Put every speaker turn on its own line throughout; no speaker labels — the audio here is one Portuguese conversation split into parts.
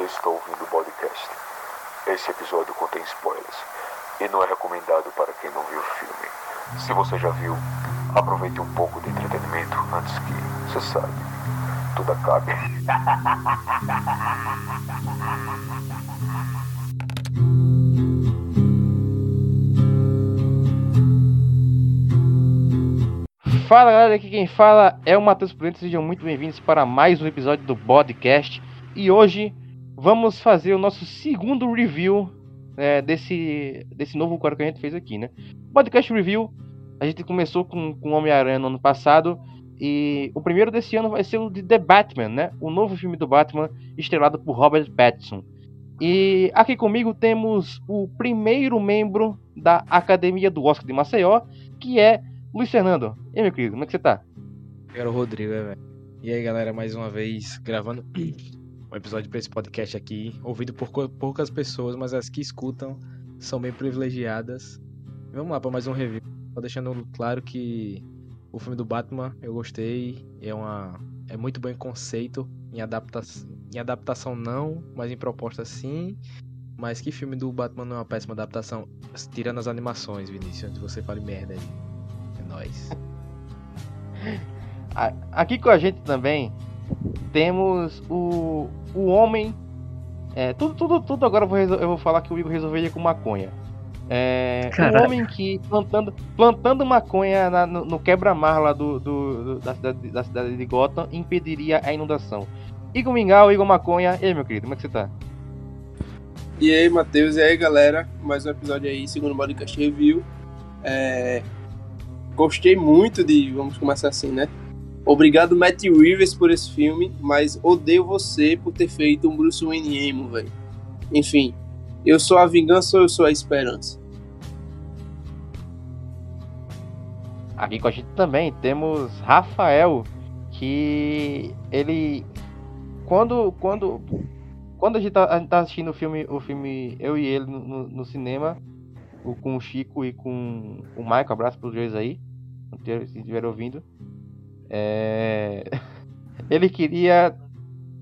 Você está ouvindo o podcast. Esse episódio contém spoilers e não é recomendado para quem não viu o filme. Se você já viu, aproveite um pouco de entretenimento antes que, você sabe, tudo acabe.
Fala galera, aqui quem fala é o Matheus Prudente, sejam muito bem-vindos para mais um episódio do podcast. E hoje vamos fazer o nosso segundo review é, desse, desse novo quadro que a gente fez aqui, né? Podcast Review, a gente começou com, com Homem-Aranha no ano passado, e o primeiro desse ano vai ser o de The Batman, né? O novo filme do Batman, estrelado por Robert Pattinson. E aqui comigo temos o primeiro membro da Academia do Oscar de Maceió, que é Luiz Fernando. E aí, meu querido, como é que você tá?
Eu era o Rodrigo, é, velho. E aí, galera, mais uma vez gravando um episódio para esse podcast aqui, ouvido por poucas pessoas, mas as que escutam são bem privilegiadas. Vamos lá para mais um review. Tô deixando claro que o filme do Batman eu gostei, é uma é muito bom em conceito, em adaptação, em adaptação não, mas em proposta sim. Mas que filme do Batman não é uma péssima adaptação, tirando as animações, Vinícius, antes você fale merda aí. É nóis.
Aqui com a gente também temos o, o homem. É, tudo, tudo, tudo agora eu vou, eu vou falar que o Igor resolveria com maconha. É, um homem que plantando, plantando maconha na, no, no quebra-mar lá do, do, do, da, cidade, da cidade de Gotham impediria a inundação. Igor Mingau, Igor Maconha. E aí, meu querido, como é que você tá?
E aí, Matheus, e aí, galera? Mais um episódio aí, segundo o Podcast Review. É... Gostei muito de. Vamos começar assim, né? Obrigado, Matt Reeves, por esse filme, mas odeio você por ter feito um Bruce Wayne emo, velho. Enfim, eu sou a vingança ou eu sou a esperança?
Aqui com a gente também temos Rafael, que ele quando quando quando a gente tá, a gente tá assistindo o filme, o filme eu e ele no, no cinema, com o Chico e com o Michael, abraço pros dois aí, se estiver ouvindo. É... Ele queria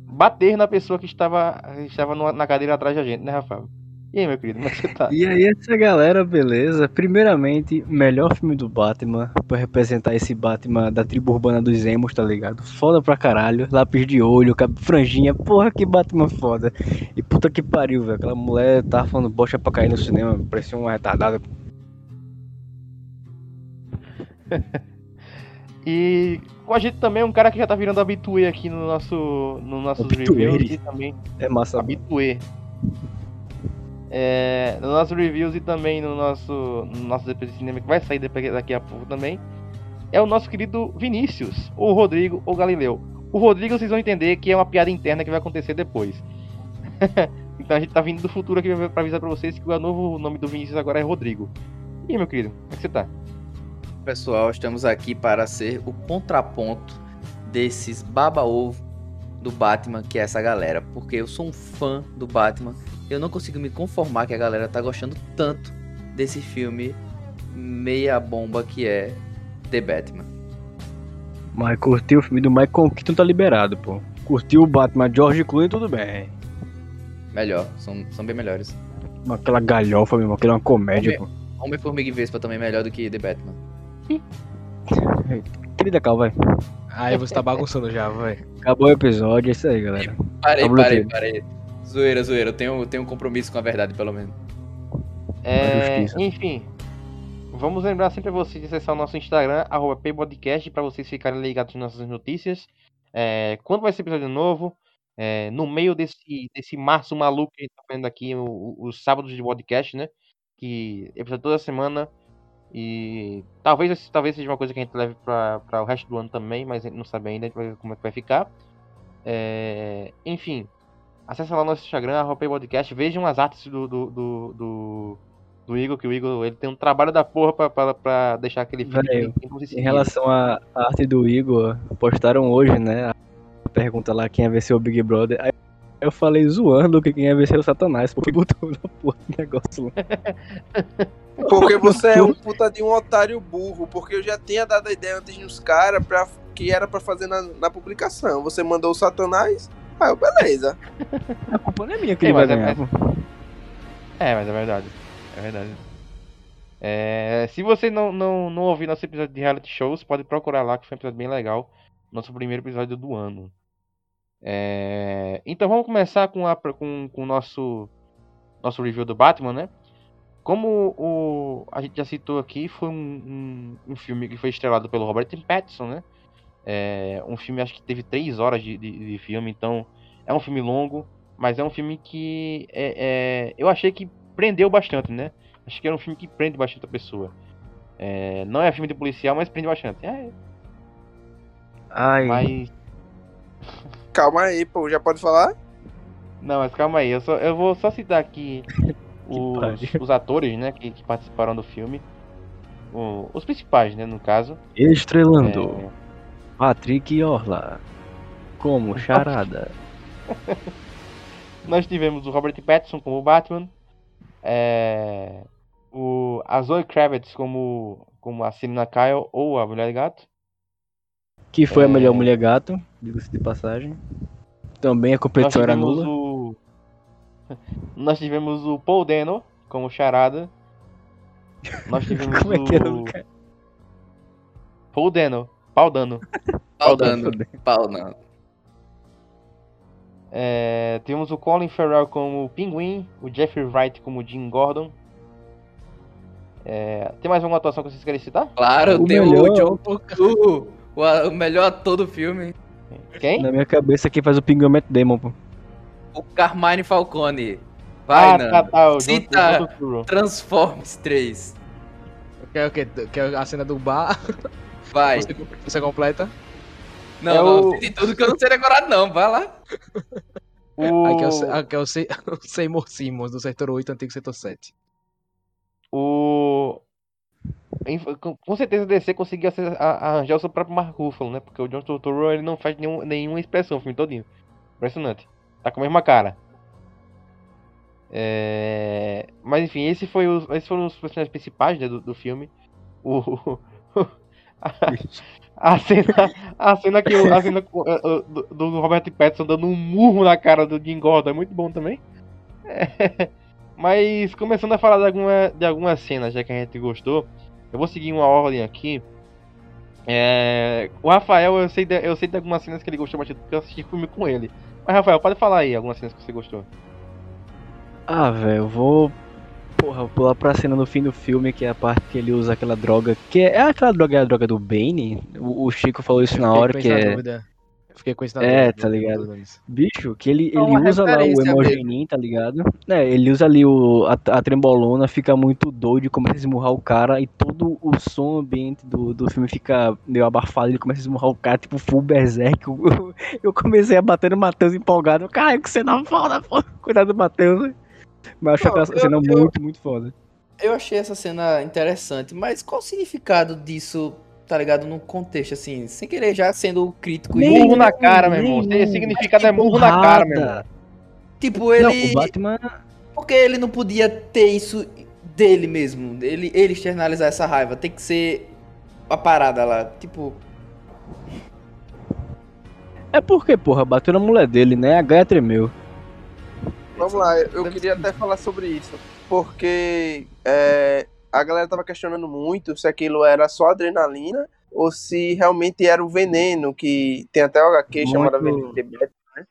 bater na pessoa que estava, estava na cadeira atrás da gente, né, Rafael? E aí, meu querido, como é que você tá?
E aí, essa galera, beleza? Primeiramente, melhor filme do Batman, pra representar esse Batman da tribo urbana dos Emos, tá ligado? Foda pra caralho, lápis de olho, franjinha, porra, que Batman foda. E puta que pariu, velho. Aquela mulher tava falando bosta pra cair no cinema, parecia uma retardada.
e com a gente também um cara que já tá virando habituê aqui no nosso, no nossos reviews e também.
É massa.
Habituê. É, no nosso reviews e também no nosso, no nosso DP de cinema que vai sair daqui a pouco também. É o nosso querido Vinícius, o Rodrigo ou Galileu. O Rodrigo vocês vão entender que é uma piada interna que vai acontecer depois. então a gente tá vindo do futuro aqui pra avisar pra vocês que o novo nome do Vinícius agora é Rodrigo. E aí, meu querido, como é que você tá?
Pessoal, estamos aqui para ser o contraponto desses baba-ovo do Batman, que é essa galera. Porque eu sou um fã do Batman, eu não consigo me conformar que a galera tá gostando tanto desse filme meia bomba que é The Batman.
Mas curtiu o filme do Michael Keaton tá liberado, pô. Curtiu o Batman George Clooney, tudo bem.
Melhor, são, são bem melhores.
Aquela galhofa mesmo, aquela é uma comédia,
Homem, pô. Homem-Formiga e Vespa também é melhor do que The Batman.
Querida, calma, vai.
Aí você tá bagunçando já, vai.
Acabou o episódio, é isso aí, galera.
Parei, Acabou parei, parei. Zoeira, zoeira. Eu tenho, tenho um compromisso com a verdade, pelo menos.
É, enfim. Vamos lembrar sempre a vocês de acessar o nosso Instagram, arroba Podcast, pra vocês ficarem ligados nas nossas notícias. É, quando vai ser episódio novo? É, no meio desse, desse março maluco que a gente tá fazendo aqui, os sábados de podcast, né? Que episódio toda semana e talvez, talvez seja uma coisa que a gente leve para o resto do ano também, mas a gente não sabe ainda, como é que vai ficar. É, enfim, acesse lá nosso Instagram, arroba podcast, vejam as artes do, do, do, do, do Igor, que o Igor ele tem um trabalho da porra pra deixar aquele
filme. em relação à arte do Igor, postaram hoje, né? A pergunta lá quem ia ver seu Big Brother. Aí eu falei zoando que quem ia ver ser o Satanás, porque botou na porra do negócio lá.
Porque você é um puta de um otário burro, porque eu já tinha dado a ideia antes nos caras pra, que era pra fazer na, na publicação. Você mandou o Satanás, Ah, beleza.
A culpa não é minha que ele vai
é,
ganhar.
É, mas é verdade. É verdade. É, se você não, não, não ouvir nosso episódio de reality shows, pode procurar lá, que foi um episódio bem legal. Nosso primeiro episódio do ano. É, então vamos começar com, a, com, com o nosso, nosso review do Batman, né? Como o, a gente já citou aqui, foi um, um, um filme que foi estrelado pelo Robert Pattinson, né? É, um filme acho que teve três horas de, de, de, filme, então é um filme longo, mas é um filme que é, é, eu achei que prendeu bastante, né? Acho que era um filme que prende bastante a pessoa. É, não é filme de policial, mas prende bastante. É.
Ai.
Mas.
Calma aí, pô, já pode falar?
Não, mas calma aí, eu, só, eu vou só citar aqui os, os, atores, né, que, que, participaram do filme. O, os principais, né, no caso.
Estrelando. É... Patrick Orla. Como charada.
Nós tivemos o Robert Pattinson como Batman. É o, a Zoe Kravitz como, como a Selina Kyle ou a Mulher Gato.
Que foi é... a melhor Mulher Gato, diga-se de passagem. Também a competição era nula.
O... Nós tivemos o Paul Dano como charada. Nós tivemos como é que era o... Paul Dano. Paul Dano.
Paul Dano. Paul Dano.
É, temos o Colin Farrell como o Pinguim, o Jeffrey Wright como o Jim Gordon, é, tem mais alguma atuação que vocês querem citar?
Claro, o tem melhor... o John Turturro, o, o melhor ator do filme.
Quem?
Na minha cabeça quem faz o Pinguim é Matt Damon, pô.
O Carmine Falcone. Vai, ah, tá, tá, o Cita John, Transformers 3.
Quer, quer, quer a cena do bar?
Vai.
Você, você completa?
Não, é o... não, tem tudo que eu não sei decorado não, vai lá.
O... Aqui é o, aqui é o, o Seymour Simmons, do setor 8, antigo setor 7.
O. Com certeza a DC conseguiu arranjar o seu próprio Mark Ruffalo, né? Porque o John Turturro ele não faz nenhum, nenhuma expressão o filme todinho. Impressionante. Tá com a mesma cara. É... Mas enfim, esse foi os, esses foram os personagens principais né, do, do filme. O, a, cena, a cena que a cena do, do Robert Pattinson dando um murro na cara do Jim Gordon é muito bom também. É, mas começando a falar de, alguma, de algumas cenas, já que a gente gostou, eu vou seguir uma ordem aqui. É, o Rafael, eu sei, de, eu sei de algumas cenas que ele gostou bastante, porque eu assisti filme com ele. Mas Rafael, pode falar aí algumas cenas que você gostou.
Ah, velho, eu vou. Porra, vou pular pra cena no fim do filme, que é a parte que ele usa aquela droga. Que é, é aquela droga, é a droga do Bane? O, o Chico falou isso na hora, que é. Dúvida.
Fiquei com isso
na É, tá ligado? Bicho, que ele, ele usa lá o emogenin, tá ligado? É, ele usa ali o, a, a trembolona, fica muito doido e começa a esmurrar o cara e todo o som ambiente do, do filme fica meio abafado, ele começa a esmurrar o cara, tipo full berserk. Eu, eu comecei a bater no Matheus empolgado. Caralho, que cena foda, pô. Cuidado do Matheus. Mas acho aquela cena eu, muito, muito foda.
Eu achei essa cena interessante, mas qual o significado disso tá ligado? No contexto, assim, sem querer já sendo crítico.
Nem, murro na cara, meu irmão. Esse significado é murro na cara, meu irmão.
Tipo, ele. Não, o Batman. Porque ele não podia ter isso dele mesmo. Ele, ele externalizar essa raiva. Tem que ser a parada lá. Tipo.
É porque, porra, bateu na mulher dele, né? A gaia tremeu.
Vamos lá, eu queria até falar sobre isso. Porque é, a galera tava questionando muito se aquilo era só adrenalina ou se realmente era o veneno, que tem até o HQ muito... chamado Veneno de Batman, né?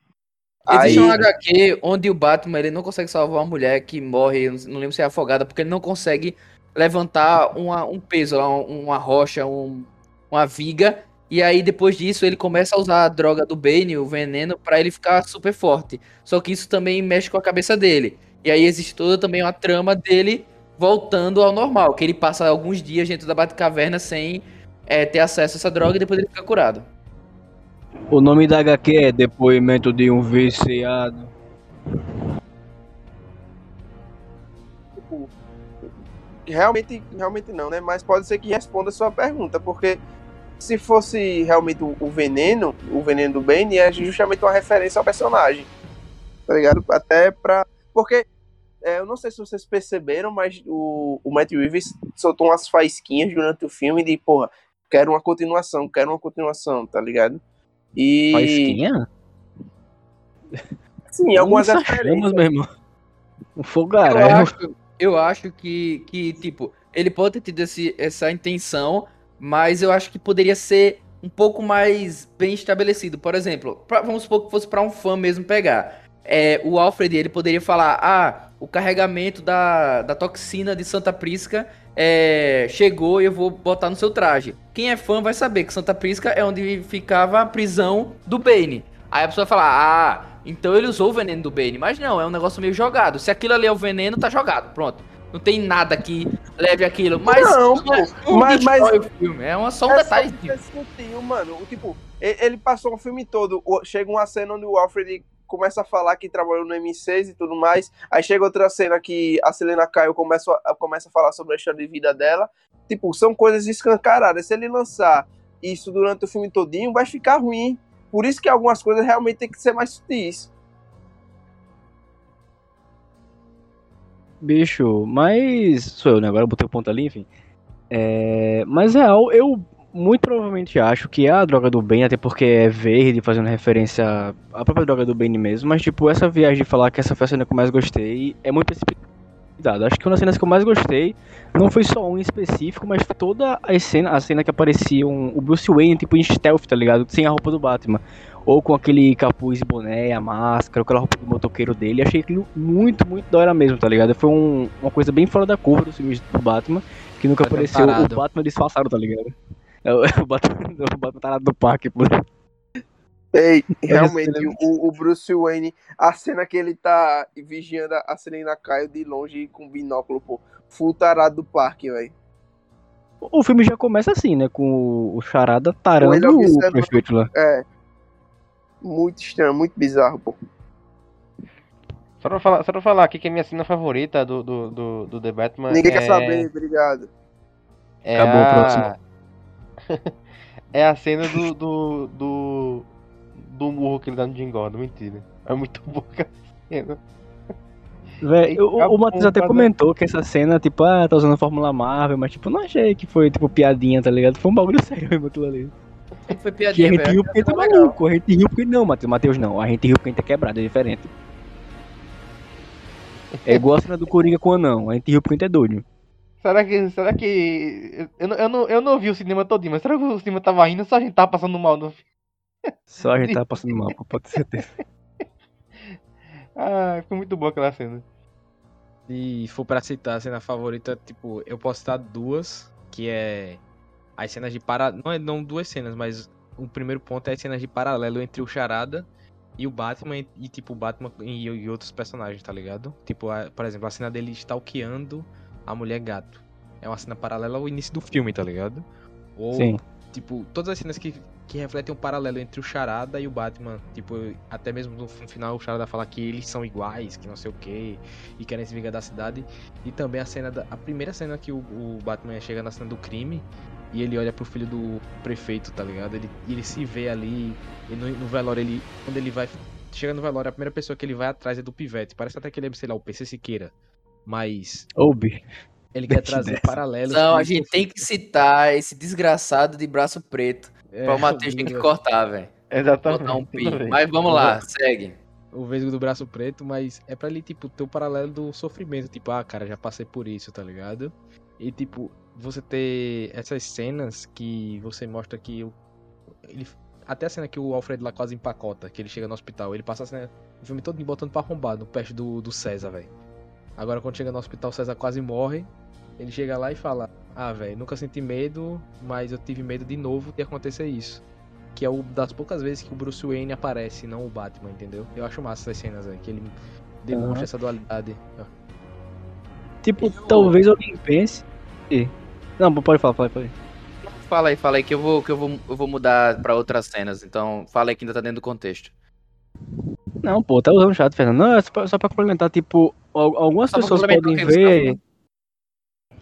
Existe Aí... um HQ onde o Batman ele não consegue salvar uma mulher que morre, não lembro se é afogada, porque ele não consegue levantar uma, um peso, uma rocha, um, uma viga, e aí depois disso ele começa a usar a droga do Bane, o veneno, para ele ficar super forte. Só que isso também mexe com a cabeça dele. E aí existe toda também uma trama dele voltando ao normal, que ele passa alguns dias dentro da Batcaverna sem é, ter acesso a essa droga e depois ele fica curado.
O nome da HQ é Depoimento de um Viciado.
Tipo, realmente, realmente não, né? Mas pode ser que responda a sua pergunta, porque se fosse realmente o, o veneno, o veneno do Bane, é justamente uma referência ao personagem. Tá ligado? Até pra. Porque é, eu não sei se vocês perceberam, mas o, o Matt Reeves soltou umas faísquinhas durante o filme de, porra, quero uma continuação, quero uma continuação, tá ligado? E...
Faísquinha? Sim, algumas chamas, meu irmão. Um fogaréu.
Eu acho, eu acho que, que, tipo, ele pode ter tido esse, essa intenção, mas eu acho que poderia ser um pouco mais bem estabelecido. Por exemplo, pra, vamos supor que fosse para um fã mesmo pegar. É, o Alfred ele poderia falar: ah, o carregamento da, da toxina de Santa Prisca é, chegou e eu vou botar no seu traje. Quem é fã vai saber que Santa Prisca é onde ficava a prisão do Bane. Aí a pessoa vai falar: ah, então ele usou o veneno do Bane. Mas não, é um negócio meio jogado. Se aquilo ali é o veneno, tá jogado. Pronto. Não tem nada que leve aquilo. Mas
não, pô, mas, mas
o filme. É uma, só um é detalhe.
Só mano. Tipo, ele passou o filme todo. Chega uma cena onde o Alfred começa a falar que trabalhou no M6 e tudo mais. Aí chega outra cena que a Selena Caio começa a, começa a falar sobre a história de vida dela. Tipo, são coisas escancaradas. Se ele lançar isso durante o filme todinho, vai ficar ruim. Por isso que algumas coisas realmente tem que ser mais sutis.
Bicho, mas. Sou eu, né? Agora eu botei o ponto ali, enfim. É... Mas real, eu muito provavelmente acho que é a droga do bem, até porque é verde, fazendo referência à própria droga do bem mesmo. Mas, tipo, essa viagem de falar que essa foi a cena que eu mais gostei é muito precipitada. Acho que uma das cenas que eu mais gostei não foi só um em específico, mas toda a cena, a cena que aparecia um, o Bruce Wayne, tipo, em stealth, tá ligado? Sem a roupa do Batman. Ou com aquele capuz e boné, a máscara, aquela roupa do motoqueiro dele. Achei aquilo muito, muito da hora mesmo, tá ligado? Foi um, uma coisa bem fora da curva do filme do Batman, que nunca apareceu o Batman disfarçado, tá ligado? É o, o Batman, o Batman tá do parque, pô.
Ei, realmente, o, o, Bruce Wayne, a cena que ele tá vigiando a Selena Caio de longe com binóculo, pô, full tarado do parque, velho.
O filme já começa assim, né? Com o Charada tarando o prefeito lá.
É. Muito estranho, muito bizarro, pô.
Só pra falar, só pra falar aqui que a minha cena favorita do, do, do, do The Batman
Ninguém é... quer saber, obrigado.
É Acabou a... o próximo. é a cena do, do, do, do murro que ele dá no Jim Gordon, mentira. É muito boa a cena.
Véi, o, o Matheus até comentou que essa cena, tipo, ah, tá usando a Fórmula Marvel, mas tipo, não achei que foi, tipo, piadinha, tá ligado? Foi um bagulho sério mesmo aquilo ali.
Foi piadinha,
que a gente riu porque tá maluco, a gente riu porque não, Matheus, Matheus não, a gente riu porque a gente é quebrado, é diferente. É igual a cena do Coringa com o anão, a gente riu porque a gente é doido.
Será que. Será que. Eu, eu, não, eu não vi o cinema todinho, mas será que o cinema tava rindo ou só a gente tava passando mal no
Só a gente tava passando mal, pode ter certeza.
ah, foi muito boa aquela cena.
Se for pra citar a cena favorita, tipo, eu posso citar duas, que é as cenas de para não é não duas cenas, mas o primeiro ponto é as cenas de paralelo entre o Charada e o Batman e tipo o Batman e, e outros personagens, tá ligado? Tipo, a, por exemplo, a cena dele stalkeando a mulher gato. É uma cena paralela ao início do filme, tá ligado? Ou, Sim. tipo, todas as cenas que, que refletem um paralelo entre o Charada e o Batman. Tipo, até mesmo no final o Charada fala que eles são iguais, que não sei o que, e querem se vingar da cidade. E também a cena da. A primeira cena que o, o Batman chega na cena do crime e ele olha pro filho do prefeito, tá ligado? Ele, ele se vê ali, no, no velório, ele. Quando ele vai. Chega no velório, a primeira pessoa que ele vai atrás é do Pivete. Parece até que ele é, sei lá, o PC Siqueira. Mas.
Obi.
Ele quer trazer paralelos.
Não, a gente tem que citar esse desgraçado de braço preto. É, pra o Matheus tem que cortar, velho.
Exatamente.
Um pi. Mas vamos lá, segue.
O vesgo do braço preto, mas é pra ele, tipo, ter o paralelo do sofrimento. Tipo, ah, cara, já passei por isso, tá ligado? E, tipo, você ter essas cenas que você mostra que o, ele, até a cena que o Alfred lá quase empacota, que ele chega no hospital, ele passa a cena, o filme todo botando pra arrombar no peste do, do César, velho. Agora quando chega no hospital, César quase morre. Ele chega lá e fala: Ah, velho, nunca senti medo, mas eu tive medo de novo de acontecer isso. Que é uma das poucas vezes que o Bruce Wayne aparece, não o Batman, entendeu? Eu acho massa essas cenas aí, que ele demonstra uhum. essa dualidade.
Tipo, talvez alguém pense. Não, pode falar, pode, pode.
Fala aí, fala aí, que eu vou, que eu vou, eu vou mudar pra outras cenas. Então, fala aí que ainda tá dentro do contexto.
Não, pô, tá usando chato, Fernando. Não, é só pra, só pra complementar, tipo, algumas só pessoas podem ver.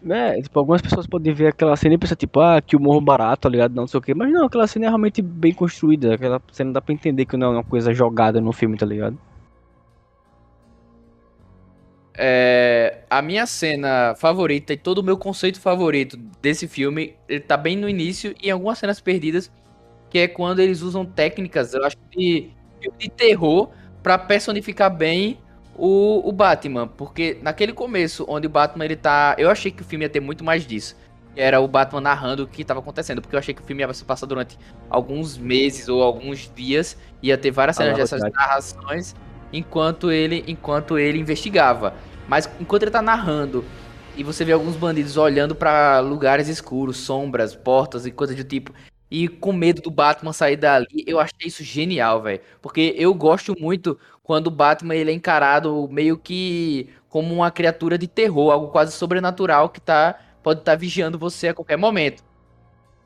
Né, tipo, algumas pessoas podem ver aquela cena e pensar, tipo, ah, que o morro barato, tá ligado? Não sei o que. Mas não, aquela cena é realmente bem construída. Aquela cena dá pra entender que não é uma coisa jogada no filme, tá ligado?
É, a minha cena favorita e todo o meu conceito favorito desse filme, ele tá bem no início e em algumas cenas perdidas, que é quando eles usam técnicas, eu acho, de, de terror para personificar bem o, o Batman, porque naquele começo, onde o Batman ele tá. Eu achei que o filme ia ter muito mais disso. Era o Batman narrando o que estava acontecendo, porque eu achei que o filme ia se passar durante alguns meses ou alguns dias, ia ter várias cenas ah, dessas narrações, enquanto ele, enquanto ele investigava. Mas enquanto ele tá narrando e você vê alguns bandidos olhando para lugares escuros, sombras, portas e coisas do tipo, e com medo do Batman sair dali, eu achei isso genial, velho. Porque eu gosto muito quando o Batman ele é encarado meio que como uma criatura de terror, algo quase sobrenatural que tá pode estar tá vigiando você a qualquer momento.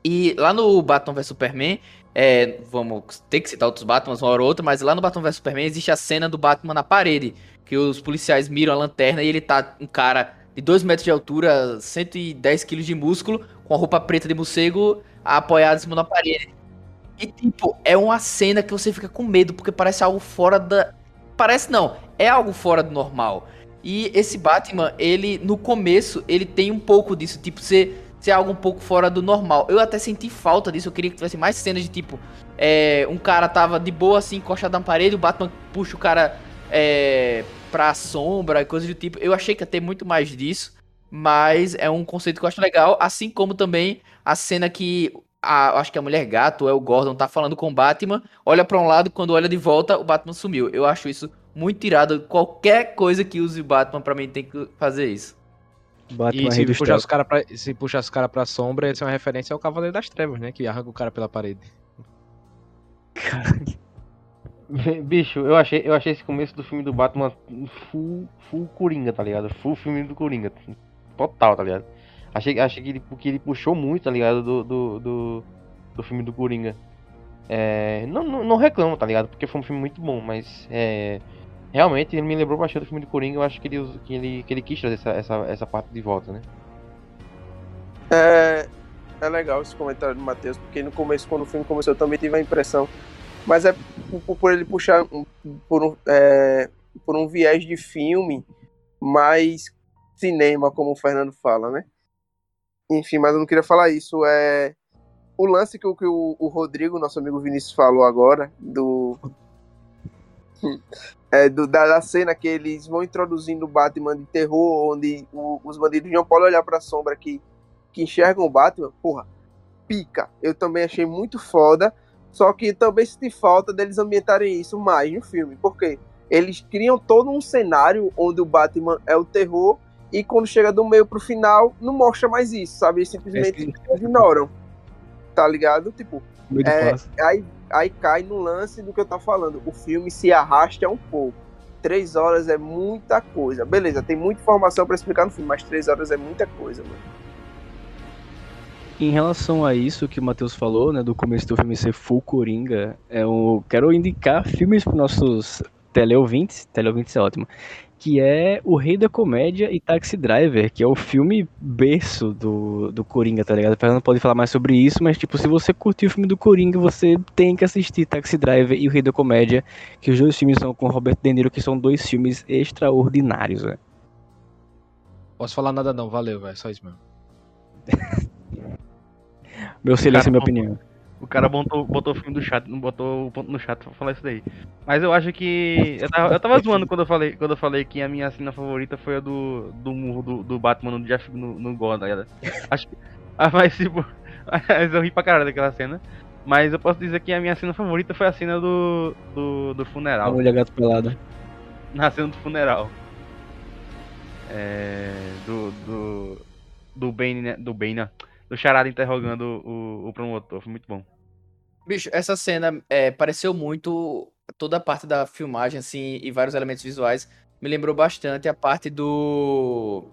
E lá no Batman vs Superman, é, vamos ter que citar outros Batmans uma hora ou outra, mas lá no Batman vs Superman existe a cena do Batman na parede, que os policiais miram a lanterna e ele tá um cara de 2 metros de altura, 110 quilos de músculo, com a roupa preta de morcego, apoiado em cima da parede. E, tipo, é uma cena que você fica com medo, porque parece algo fora da, parece não, é algo fora do normal. E esse Batman, ele no começo, ele tem um pouco disso, tipo, ser, ser algo um pouco fora do normal. Eu até senti falta disso, eu queria que tivesse mais cenas de tipo, é, um cara tava de boa assim, encostado na parede, o Batman puxa o cara é, pra sombra e coisas do tipo. Eu achei que ia ter muito mais disso, mas é um conceito que eu acho legal, assim como também a cena que a, acho que a mulher gato, é o Gordon, tá falando com o Batman, olha para um lado, quando olha de volta, o Batman sumiu. Eu acho isso muito tirado. Qualquer coisa que use o Batman, para mim, tem que fazer isso.
Batman e se puxar, os cara pra, se puxar os caras pra sombra, essa é uma referência ao Cavaleiro das Trevas, né? Que arranca o cara pela parede.
Bicho, eu achei, eu achei esse começo do filme do Batman full, full Coringa, tá ligado? Full filme do Coringa. Total, tá ligado? Achei, achei que, ele, que ele puxou muito, tá ligado? Do, do, do, do filme do Coringa. É, não, não, não, reclamo, tá ligado? Porque foi um filme muito bom, mas é, realmente ele me lembrou bastante do filme do Coringa. Eu acho que ele, que ele, que ele quis trazer essa, essa, essa parte de volta, né?
É, é legal esse comentário do Matheus, porque no começo, quando o filme começou, eu também tive a impressão. Mas é por, ele puxar por, um, é, por um viés de filme mais cinema, como o Fernando fala, né? Enfim, mas eu não queria falar isso. É o lance que, que o, o Rodrigo, nosso amigo Vinícius, falou agora, do. É, do, da, da, cena que eles vão introduzindo o Batman de terror, onde o, os bandidos não podem olhar pra sombra que, que enxergam o Batman, porra, pica. Eu também achei muito foda, só que também senti falta deles ambientarem isso mais no filme, porque eles criam todo um cenário onde o Batman é o terror e quando chega do meio pro final, não mostra mais isso, sabe? Eles simplesmente é ignoram. Tá ligado? Tipo, é, aí, aí cai no lance do que eu tava falando. O filme se arrasta um pouco. Três horas é muita coisa. Beleza, tem muita informação para explicar no filme, mas três horas é muita coisa, mano.
Em relação a isso que o Matheus falou, né, do começo do filme ser full coringa, eu quero indicar filmes para nossos teleouvintes, teleouvintes é ótimo, que é O Rei da Comédia e Taxi Driver, que é o filme berço do, do Coringa, tá ligado? A não pode falar mais sobre isso, mas tipo, se você curtiu o filme do Coringa, você tem que assistir Taxi Driver e O Rei da Comédia, que os dois filmes são com Robert De Niro, que são dois filmes extraordinários, velho.
Posso falar nada não, valeu, velho, só isso mesmo.
Meu silêncio é minha opinião.
O cara botou, botou o filme do chat, não botou o ponto no chat pra falar isso daí. Mas eu acho que. Eu tava, eu tava zoando quando eu falei, quando eu falei que a minha cena favorita foi a do, do murro do, do Batman no Jeff no, no God, tá Acho que. Ah, mas tipo. Mas eu ri pra caralho daquela cena. Mas eu posso dizer que a minha cena favorita foi a cena do. do, do funeral. A
mulher gato pelada.
Na cena do funeral. É. Do. do. Do Bane, né? Do Bane, né? Do Charada interrogando o, o promotor. Foi muito bom.
Bicho, essa cena é, pareceu muito toda a parte da filmagem, assim, e vários elementos visuais. Me lembrou bastante a parte do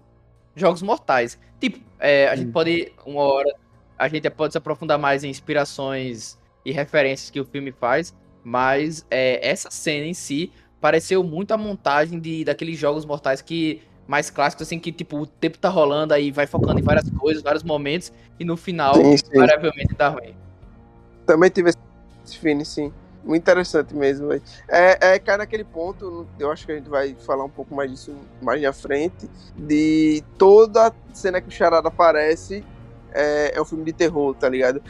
Jogos Mortais. Tipo, é, a hum. gente pode, uma hora, a gente pode se aprofundar mais em inspirações e referências que o filme faz, mas é, essa cena em si pareceu muito a montagem de daqueles Jogos Mortais que mais clássicos, assim, que, tipo, o tempo tá rolando, aí vai focando em várias coisas, vários momentos, e no final, invariavelmente, dá ruim.
Também tive esse fim, sim. Muito interessante mesmo. É, é, cai naquele ponto, eu acho que a gente vai falar um pouco mais disso mais na frente, de toda cena que o Charada aparece é, é um filme de terror, tá ligado?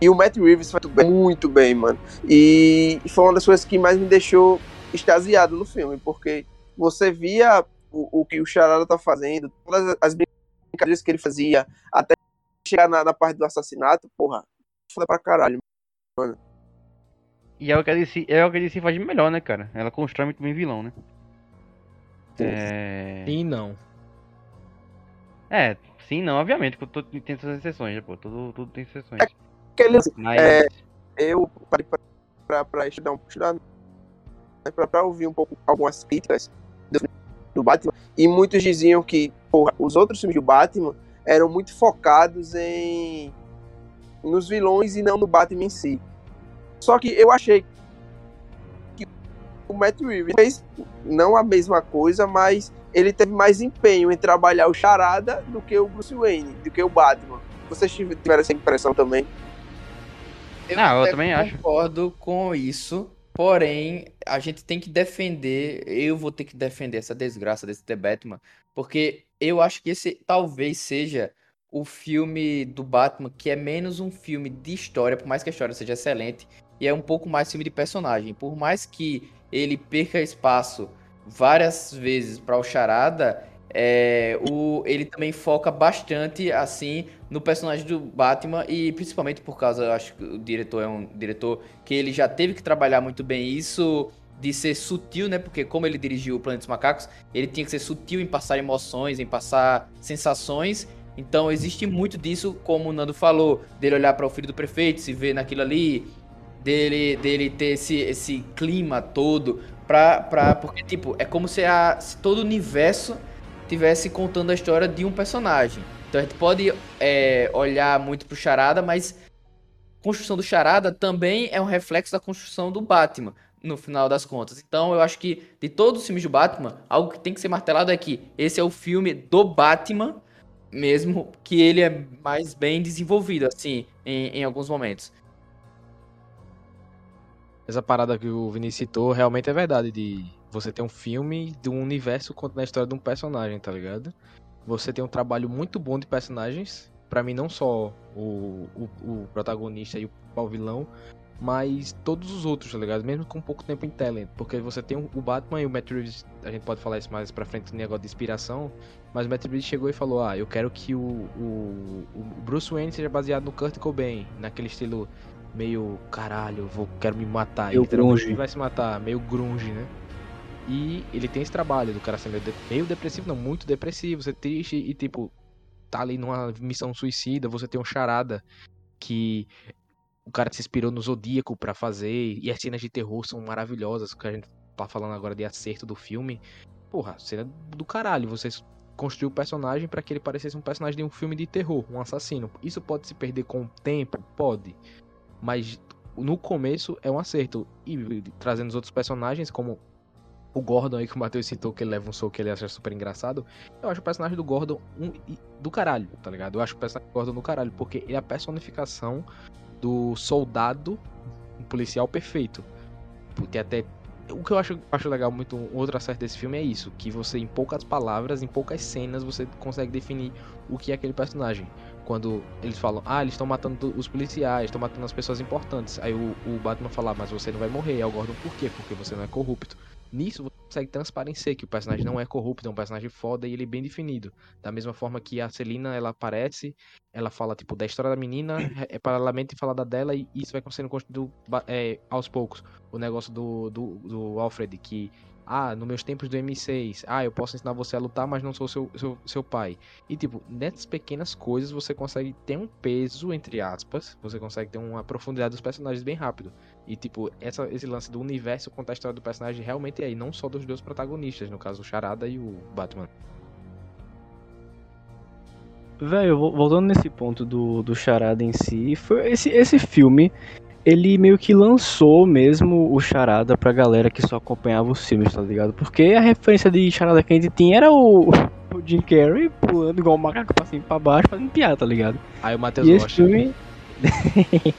E o Matt Reeves foi muito bem, muito bem, mano. E foi uma das coisas que mais me deixou extasiado no filme, porque você via o, o que o Charada tá fazendo, todas as brincadeiras que ele fazia, até chegar na, na parte do assassinato, porra, foda pra caralho, mano.
E é o que a DC, é o que a DC faz de melhor, né, cara? Ela constrói muito bem vilão, né?
É... Sim, não.
É, sim, não, obviamente, tem suas exceções, né, pô, tudo, tudo tem exceções. É,
aquele, Mas... é, eu parei pra, pra, pra estudar, estudar né, pra, pra ouvir um pouco algumas críticas do, Batman, e muitos diziam que, porra, os outros filmes do Batman eram muito focados em nos vilões e não no Batman em si. Só que eu achei que o Matt Reeves fez não a mesma coisa, mas ele teve mais empenho em trabalhar o Charada do que o Bruce Wayne, do que o Batman. Vocês tiveram essa impressão também?
Eu Não, eu também acho. concordo com isso. Porém, a gente tem que defender. Eu vou ter que defender essa desgraça desse The Batman. Porque eu acho que esse talvez seja o filme do Batman que é menos um filme de história, por mais que a história seja excelente, e é um pouco mais filme de personagem. Por mais que ele perca espaço várias vezes para o Charada, é, o, ele também foca bastante assim no personagem do Batman e principalmente por causa, eu acho que o diretor é um diretor que ele já teve que trabalhar muito bem isso de ser sutil, né? Porque como ele dirigiu o Planeta dos Macacos, ele tinha que ser sutil em passar emoções, em passar sensações. Então existe muito disso, como o Nando falou, dele olhar para o filho do prefeito, se ver naquilo ali, dele, dele ter esse, esse clima todo, pra, pra, porque tipo, é como se, a, se todo o universo tivesse contando a história de um personagem. Então a gente pode é, olhar muito pro Charada, mas a construção do Charada também é um reflexo da construção do Batman, no final das contas. Então eu acho que de todos os filmes do Batman, algo que tem que ser martelado é que esse é o filme do Batman, mesmo que ele é mais bem desenvolvido, assim, em, em alguns momentos.
Essa parada que o Vini citou realmente é verdade de você tem um filme de um universo contando a história de um personagem, tá ligado? Você tem um trabalho muito bom de personagens. para mim, não só o, o, o, protagonista e o pau vilão, mas todos os outros, tá ligado? Mesmo com pouco tempo em tela. Porque você tem o Batman e o Matt Reeves, a gente pode falar isso mais pra frente no negócio de inspiração. Mas o Matt Reeves chegou e falou: Ah, eu quero que o, o, o Bruce Wayne seja baseado no Kurt Cobain, naquele estilo meio caralho, vou, quero me matar. Meio grunge. vai se matar, meio grunge, né? E ele tem esse trabalho do cara ser meio, meio depressivo, não, muito depressivo, ser triste e tipo, tá ali numa missão suicida, você tem um charada que o cara se inspirou no Zodíaco para fazer, e as cenas de terror são maravilhosas, que a gente tá falando agora de acerto do filme. Porra, cena do caralho, você construiu o personagem para que ele parecesse um personagem de um filme de terror, um assassino. Isso pode se perder com o tempo? Pode. Mas no começo é um acerto. E trazendo os outros personagens, como o Gordon aí que o Matheus citou, que ele leva um soco que ele acha super engraçado. Eu acho o personagem do Gordon um, do caralho, tá ligado? Eu acho o personagem do Gordon do caralho, porque é a personificação do soldado, um policial perfeito. Porque até. O que eu acho, acho legal muito, um outro acerto desse filme é isso, que você, em poucas palavras, em poucas cenas, você consegue definir o que é aquele personagem. Quando eles falam, ah, eles estão matando os policiais, estão matando as pessoas importantes. Aí o, o Batman fala, ah, mas você não vai morrer. Aí o Gordon, por quê? Porque você não é corrupto. Nisso você consegue transparecer que o personagem não é corrupto, é um personagem foda e ele é bem definido. Da mesma forma que a Celina, ela aparece, ela fala, tipo, da história da menina, é, é paralelamente falar da dela e isso vai sendo construído é, aos poucos. O negócio do, do, do Alfred, que ah, nos meus tempos do M6, ah, eu posso ensinar você a lutar, mas não sou seu, seu, seu pai. E, tipo, nessas pequenas coisas você consegue ter um peso, entre aspas, você consegue ter uma profundidade dos personagens bem rápido. E, tipo, essa, esse lance do universo contar a história do personagem realmente é aí, não só dos dois protagonistas, no caso o Charada e o Batman.
Velho, voltando nesse ponto do, do Charada em si, foi esse, esse filme ele meio que lançou mesmo o Charada pra galera que só acompanhava os filmes, tá ligado? Porque a referência de Charada que a gente tinha era o, o Jim Carrey pulando igual um macaco pra cima e pra baixo, fazendo piada, tá ligado?
Aí o Matheus e esse
filme...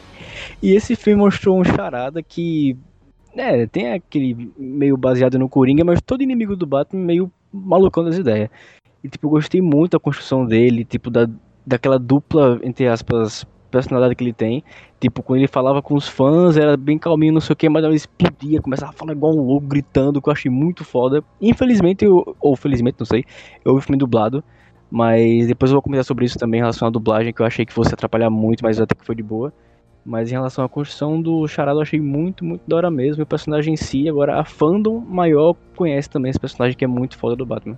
e esse filme mostrou um Charada que... É, tem aquele meio baseado no Coringa, mas todo inimigo do Batman meio malucão das ideias. E, tipo, eu gostei muito da construção dele, tipo, da, daquela dupla, entre aspas, personalidade que ele tem. Tipo, quando ele falava com os fãs, era bem calminho, não sei o que, mas ele explodia, começava a falar igual um louco, gritando, que eu achei muito foda. Infelizmente, eu, ou felizmente, não sei, eu ouvi o filme dublado, mas depois eu vou comentar sobre isso também em relação à dublagem, que eu achei que fosse atrapalhar muito, mas até que foi de boa. Mas em relação à construção do Charada, eu achei muito, muito da hora mesmo. E o personagem em si, agora a fandom maior conhece também esse personagem que é muito foda do Batman.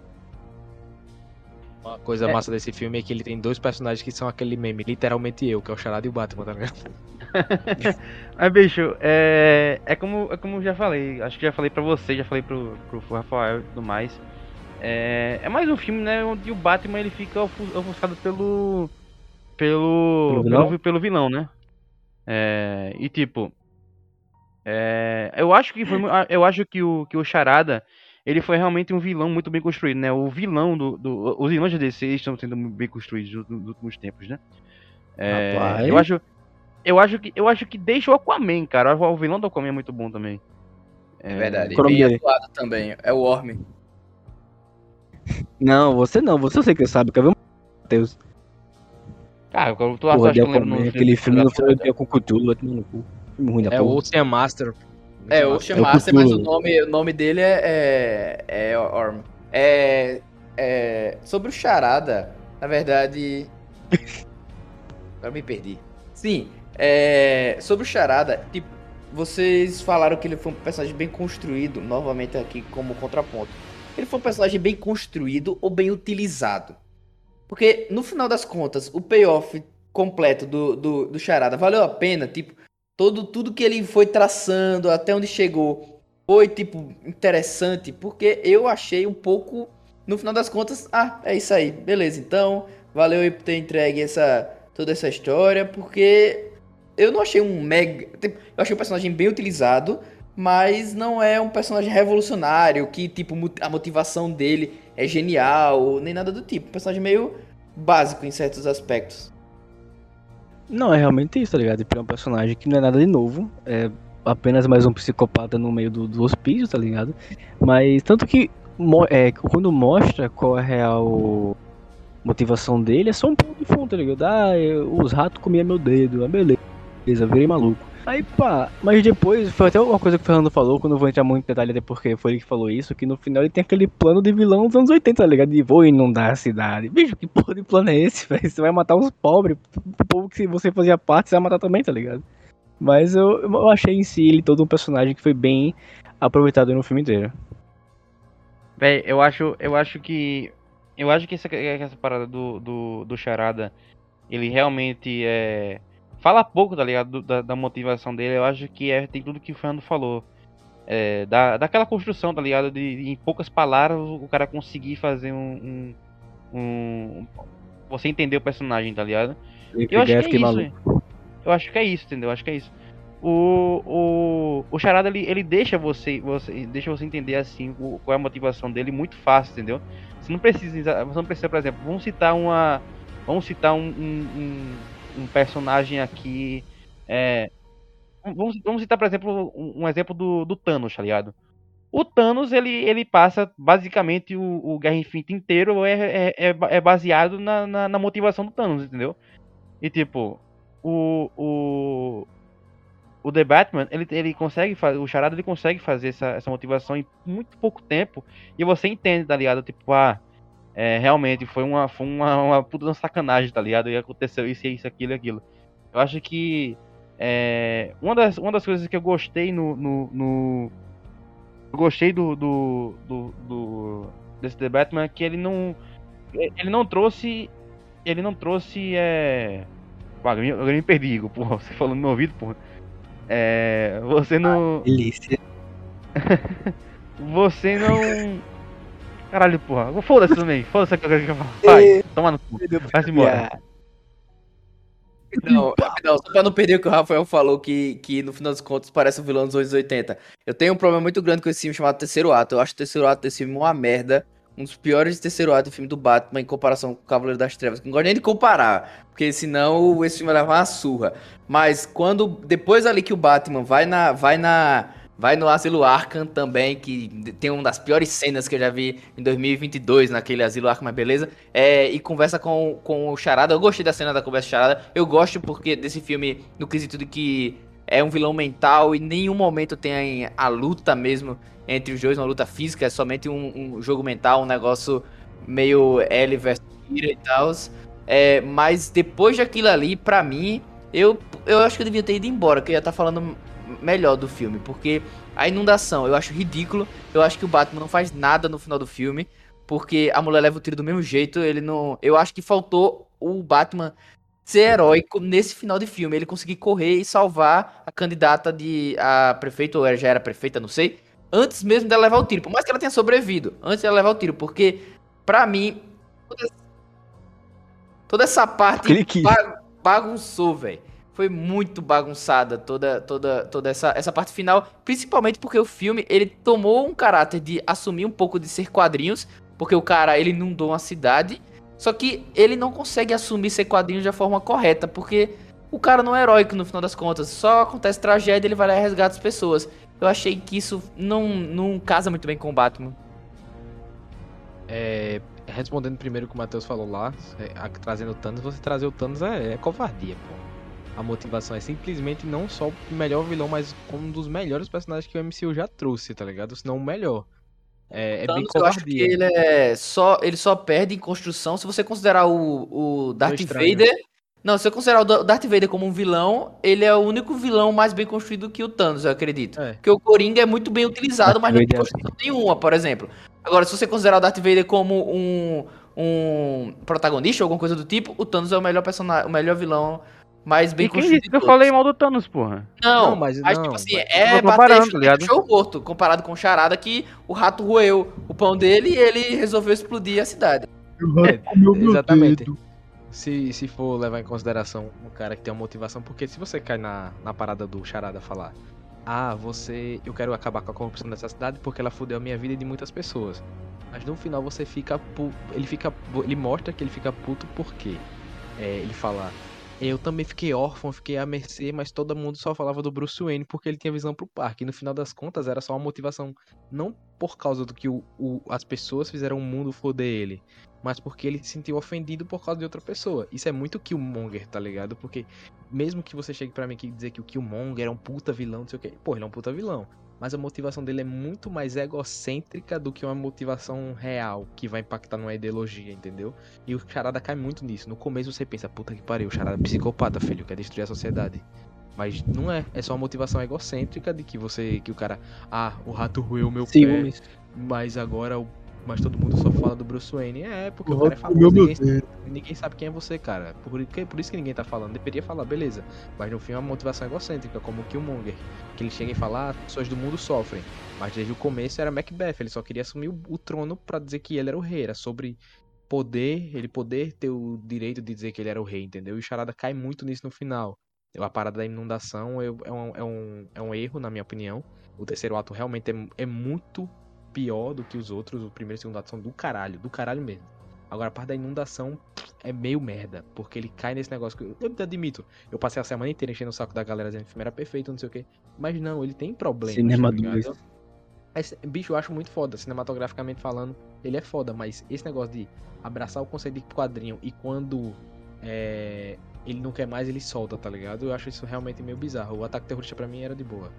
Uma coisa é. massa desse filme é que ele tem dois personagens que são aquele meme, literalmente eu, que é o Charada e o Batman, tá ligado?
Mas, bicho, é, é, como, é como eu já falei, acho que já falei pra você, já falei pro, pro Rafael e tudo mais. É, é mais um filme, né, onde o Batman ele fica ofuscado pelo. Pelo. Pelo vilão, pelo, pelo vilão né? É, e tipo. É, eu acho que foi, eu acho que o, que o Charada ele foi realmente um vilão muito bem construído, né? O vilão do. do os vilões da DC estão sendo bem construídos nos, nos últimos tempos, né? É, eu acho. Eu acho que eu acho que deixa o Aquaman, cara. O vilão do Aquaman é muito bom também.
É, é verdade. Bem atuado também. É o Orme.
Não, você não. Você eu sei que sabe. Quer ver? Deus.
Cara, tu Porra,
acha que eu Aquele filme não foi com o Cthulhu, vai tomar no cu.
Ruim da é o Ocean Master.
É, o Master, mas o nome, o nome dele é, é, é Orm. É, é, sobre o Charada, na verdade... Agora me perdi. Sim, é, sobre o Charada, tipo, vocês falaram que ele foi um personagem bem construído, novamente aqui como contraponto. Ele foi um personagem bem construído ou bem utilizado? Porque, no final das contas, o payoff completo do, do, do Charada valeu a pena, tipo, todo tudo que ele foi traçando até onde chegou foi tipo interessante, porque eu achei um pouco no final das contas, ah, é isso aí, beleza. Então, valeu aí por ter entregue essa toda essa história, porque eu não achei um mega, tipo, eu achei um personagem bem utilizado, mas não é um personagem revolucionário que tipo a motivação dele é genial, nem nada do tipo. Um personagem meio básico em certos aspectos.
Não, é realmente isso, tá ligado? Ele é um personagem que não é nada de novo, é apenas mais um psicopata no meio do, do hospício, tá ligado? Mas tanto que é, quando mostra qual é a real motivação dele, é só um ponto de fundo, tá ligado? Ah, eu, os ratos comiam meu dedo, ah, beleza, virei maluco. Aí pá, mas depois, foi até uma coisa que o Fernando falou, quando eu vou entrar muito em detalhe até porque foi ele que falou isso, que no final ele tem aquele plano de vilão dos anos 80, tá ligado? De vou inundar a cidade. Bicho, que porra de plano é esse, velho? Você vai matar os pobres, o povo que você fazia parte, você vai matar também, tá ligado? Mas eu, eu achei em si ele todo um personagem que foi bem aproveitado no filme inteiro.
Véi, eu acho, eu acho que. Eu acho que essa, essa parada do, do, do Charada, ele realmente é fala pouco, tá ligado? Da, da, motivação dele. Eu acho que é, tem tudo que o Fernando falou. É, da, daquela construção, tá ligado? De, de, em poucas palavras o cara conseguir fazer um. um, um você entender o personagem, tá ligado? Eu acho que é isso. Eu acho que é isso, entendeu? Eu acho que é isso. O, o, o Charada ele, ele deixa você, você deixa você entender assim o, qual é a motivação dele muito fácil, entendeu? Você não precisa, você não precisa, por exemplo, vamos citar uma, vamos citar um, um um personagem aqui. É, vamos, vamos citar, por exemplo, um, um, exemplo do, do Thanos, tá ligado? O Thanos, ele, ele passa basicamente o, o Guerra Infinita inteiro é, é, é, é baseado na, na, na, motivação do Thanos, entendeu? E tipo, o, o, o The Batman, ele, ele consegue fazer, o Charada ele consegue fazer essa, essa motivação em muito pouco tempo e você entende, tá ligado? Tipo, ah, é, realmente foi uma, foi uma, uma puta sacanagem, tá ligado? E aconteceu isso, isso, aquilo e aquilo. Eu acho que é, uma, das, uma das coisas que eu gostei no. no, no eu gostei do, do, do, do, desse The Batman é que ele não. Ele não trouxe. Ele não trouxe. É... Pô, eu, eu me perdi, porra. Você falando no meu ouvido, porra. É, você não. Ah, delícia. você não Caralho, porra. Foda-se também. Foda-se que eu quero falar. Vai, toma no cu. Vai-se embora.
Não, não, só pra não perder o que o Rafael falou, que, que no final das contas parece um vilão dos anos 80. Eu tenho um problema muito grande com esse filme chamado Terceiro Ato. Eu acho o Terceiro Ato desse filme uma merda. Um dos piores de Terceiro Ato do filme do Batman em comparação com o Cavaleiro das Trevas. Não gosto nem de comparar, porque senão esse filme vai levar uma surra. Mas quando, depois ali que o Batman vai na, vai na, Vai no Asilo Arkham também, que tem uma das piores cenas que eu já vi em 2022 naquele Asilo Arkham, mas beleza. É, e conversa com, com o Charada. Eu gostei da cena da conversa Charada. Eu gosto porque desse filme, no quesito de que é um vilão mental e nenhum momento tem a luta mesmo entre os dois, uma luta física. É somente um, um jogo mental, um negócio meio L versus Kira e tal. É, mas depois daquilo ali, pra mim, eu, eu acho que eu devia ter ido embora, que eu ia estar tá falando melhor do filme, porque a inundação eu acho ridículo, eu acho que o Batman não faz nada no final do filme, porque a mulher leva o tiro do mesmo jeito, ele não. Eu acho que faltou o Batman ser heróico nesse final de filme, ele conseguir correr e salvar a candidata de a prefeito, ou já era prefeita, não sei, antes mesmo dela levar o tiro, por mais que ela tenha sobrevivido, antes dela levar o tiro, porque para mim toda, toda essa parte bagunçou, velho foi muito bagunçada toda toda toda essa, essa parte final, principalmente porque o filme ele tomou um caráter de assumir um pouco de ser quadrinhos, porque o cara ele inundou uma cidade, só que ele não consegue assumir ser quadrinhos da forma correta, porque o cara não é heróico no final das contas, só acontece tragédia, ele vai lá e resgata as pessoas. Eu achei que isso não, não casa muito bem com o Batman.
É, respondendo primeiro o que o Matheus falou lá, é, trazendo o Thanos, você trazer o Thanos é, é covardia, pô a motivação é simplesmente não só o melhor vilão, mas como um dos melhores personagens que o MCU já trouxe, tá ligado? Se não o melhor. É, é bem covardia. Eu acho que
ele é só ele só perde em construção se você considerar o, o Darth Vader. Não, se você considerar o Darth Vader como um vilão, ele é o único vilão mais bem construído que o Thanos, eu acredito. É. Porque o Coringa é muito bem utilizado, mas não tem construção nenhuma, por exemplo. Agora, se você considerar o Darth Vader como um, um protagonista ou alguma coisa do tipo, o Thanos é o melhor personagem, o melhor vilão mais bem
e quem disse que eu falei mal do Thanos, porra?
Não, não mas, mas tipo não, tipo assim, é bater tá show morto, comparado com o Charada que o rato roeu o pão dele e ele resolveu explodir a cidade.
É, exatamente. Se, se for levar em consideração um cara que tem uma motivação, porque se você cai na, na parada do Charada falar, ah, você. Eu quero acabar com a corrupção dessa cidade porque ela fudeu a minha vida e de muitas pessoas. Mas no final você fica. Ele fica. Ele mostra que ele fica puto porque. É, ele fala, eu também fiquei órfão, fiquei à mercê, mas todo mundo só falava do Bruce Wayne porque ele tinha visão pro parque. E no final das contas era só uma motivação, não por causa do que o, o, as pessoas fizeram o mundo foder ele, mas porque ele se sentiu ofendido por causa de outra pessoa. Isso é muito Killmonger, tá ligado? Porque mesmo que você chegue para mim aqui dizer que o Killmonger é um puta vilão, não sei o que, pô, ele é um puta vilão mas a motivação dele é muito mais egocêntrica do que uma motivação real que vai impactar numa ideologia, entendeu? E o Charada cai muito nisso. No começo você pensa, puta que pariu, o Charada é psicopata, filho, quer destruir a sociedade. Mas não é, é só uma motivação egocêntrica de que você, que o cara, ah, o rato roeu meu Sim, pé, mas agora o mas todo mundo só fala do Bruce Wayne. É, porque o, o cara é famoso. Ninguém, ninguém, sabe quem é você, cara. Por, por isso que ninguém tá falando. Deveria falar, beleza. Mas no fim é uma motivação egocêntrica, como o Killmonger. Que ele chega e fala, ah, pessoas do mundo sofrem. Mas desde o começo era Macbeth. Ele só queria assumir o, o trono para dizer que ele era o rei. Era sobre poder, ele poder ter o direito de dizer que ele era o rei, entendeu? E o Charada cai muito nisso no final. A parada da inundação é, é, um, é, um, é um erro, na minha opinião. O terceiro ato realmente é, é muito pior do que os outros. O primeiro e o segundo ato são do caralho, do caralho mesmo. Agora a parte da inundação é meio merda, porque ele cai nesse negócio que eu, admito. Eu passei a semana inteira enchendo o saco da galera dizendo que o filme era perfeito, não sei o que. Mas não, ele tem problemas.
Cinema tá
é, bicho, eu acho muito foda, cinematograficamente falando, ele é foda, mas esse negócio de abraçar o conceito de quadrinho e quando é, ele não quer mais, ele solta, tá ligado? Eu acho isso realmente meio bizarro. O ataque terrorista pra mim era de boa.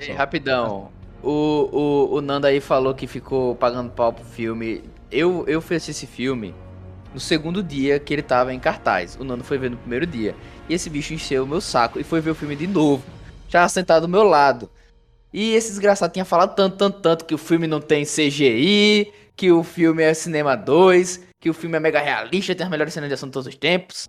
Ei, rapidão. O, o, o Nando aí falou que ficou pagando pau pro filme. Eu, eu fiz esse filme no segundo dia que ele tava em cartaz. O Nando foi ver no primeiro dia. E esse bicho encheu o meu saco e foi ver o filme de novo. Já sentado do meu lado. E esse desgraçado tinha falado tanto, tanto, tanto que o filme não tem CGI, que o filme é Cinema 2, que o filme é mega realista, tem as melhores cenas de ação de todos os tempos,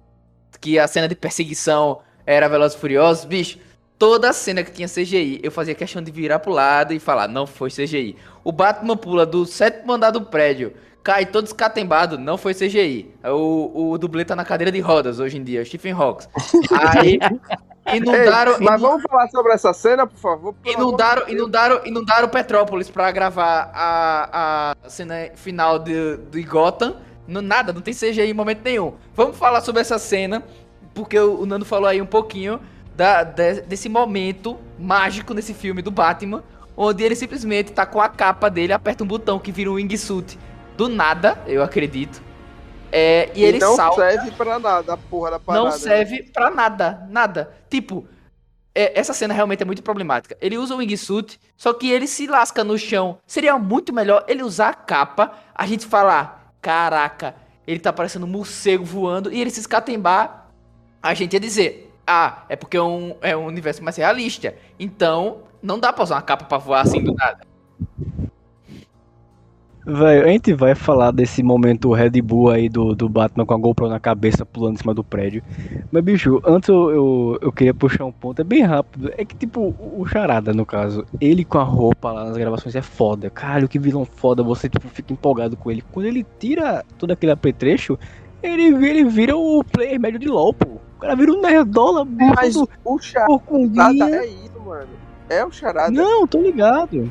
que a cena de perseguição era Velozes Furiosos. Bicho, Toda cena que tinha CGI, eu fazia questão de virar pro lado e falar, não foi CGI. O Batman pula do sétimo andar do prédio, cai todo escatembado, não foi CGI. O, o dublê tá na cadeira de rodas hoje em dia, Stephen Hawks. Aí inundaram.
Ei, mas vamos falar sobre essa cena, por favor.
Inundaram, inundaram, inundaram Petrópolis pra gravar a, a cena final de, de Gotham. No, nada, não tem CGI em momento nenhum. Vamos falar sobre essa cena, porque o, o Nando falou aí um pouquinho da, de, desse momento mágico nesse filme do Batman, onde ele simplesmente tá com a capa dele, aperta um botão que vira um wingsuit do nada, eu acredito. É, e, e ele
não
salta.
Não serve pra nada, a porra da parada.
Não serve né? pra nada, nada. Tipo, é, essa cena realmente é muito problemática. Ele usa o wingsuit, só que ele se lasca no chão. Seria muito melhor ele usar a capa, a gente falar, caraca, ele tá parecendo um morcego voando, e ele se escatembar, a gente ia dizer, ah, é porque é um, é um universo mais realista. Então, não dá pra usar uma capa pra voar assim do nada.
Velho, a gente vai falar desse momento Red Bull aí do, do Batman com a GoPro na cabeça pulando em cima do prédio. Mas, bicho, antes eu, eu, eu, queria puxar um ponto, é bem rápido. É que, tipo, o Charada, no caso, ele com a roupa lá nas gravações é foda. Caralho, que vilão foda, você, tipo, fica empolgado com ele. Quando ele tira todo aquele apetrecho, ele, ele vira o player médio de LOL, pô. O cara vira um nerdola,
Mas o Charada é isso, mano. É o Charada.
Não, tô ligado.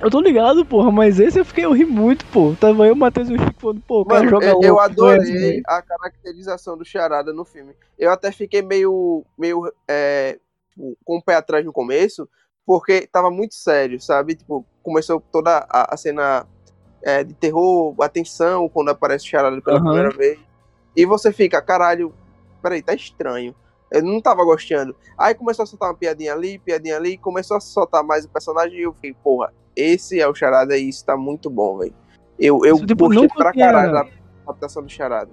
Eu tô ligado, porra, mas esse eu fiquei, eu ri muito, pô. Tava eu, o Matheus e o Chico falando, pô, o cara
Mano,
joga
eu, eu adorei a caracterização do Charada no filme. Eu até fiquei meio, meio é, com o pé atrás no começo, porque tava muito sério, sabe? Tipo, começou toda a, a cena é, de terror, a tensão quando aparece o Charada pela uhum. primeira vez. E você fica, caralho, peraí, tá estranho. Eu não tava gostando. Aí começou a soltar uma piadinha ali, piadinha ali, começou a soltar mais o personagem e eu fiquei, porra, esse é o Charada e isso tá muito bom, velho. Eu, eu Isso, tipo, gostei pra caralho a adaptação do Charada.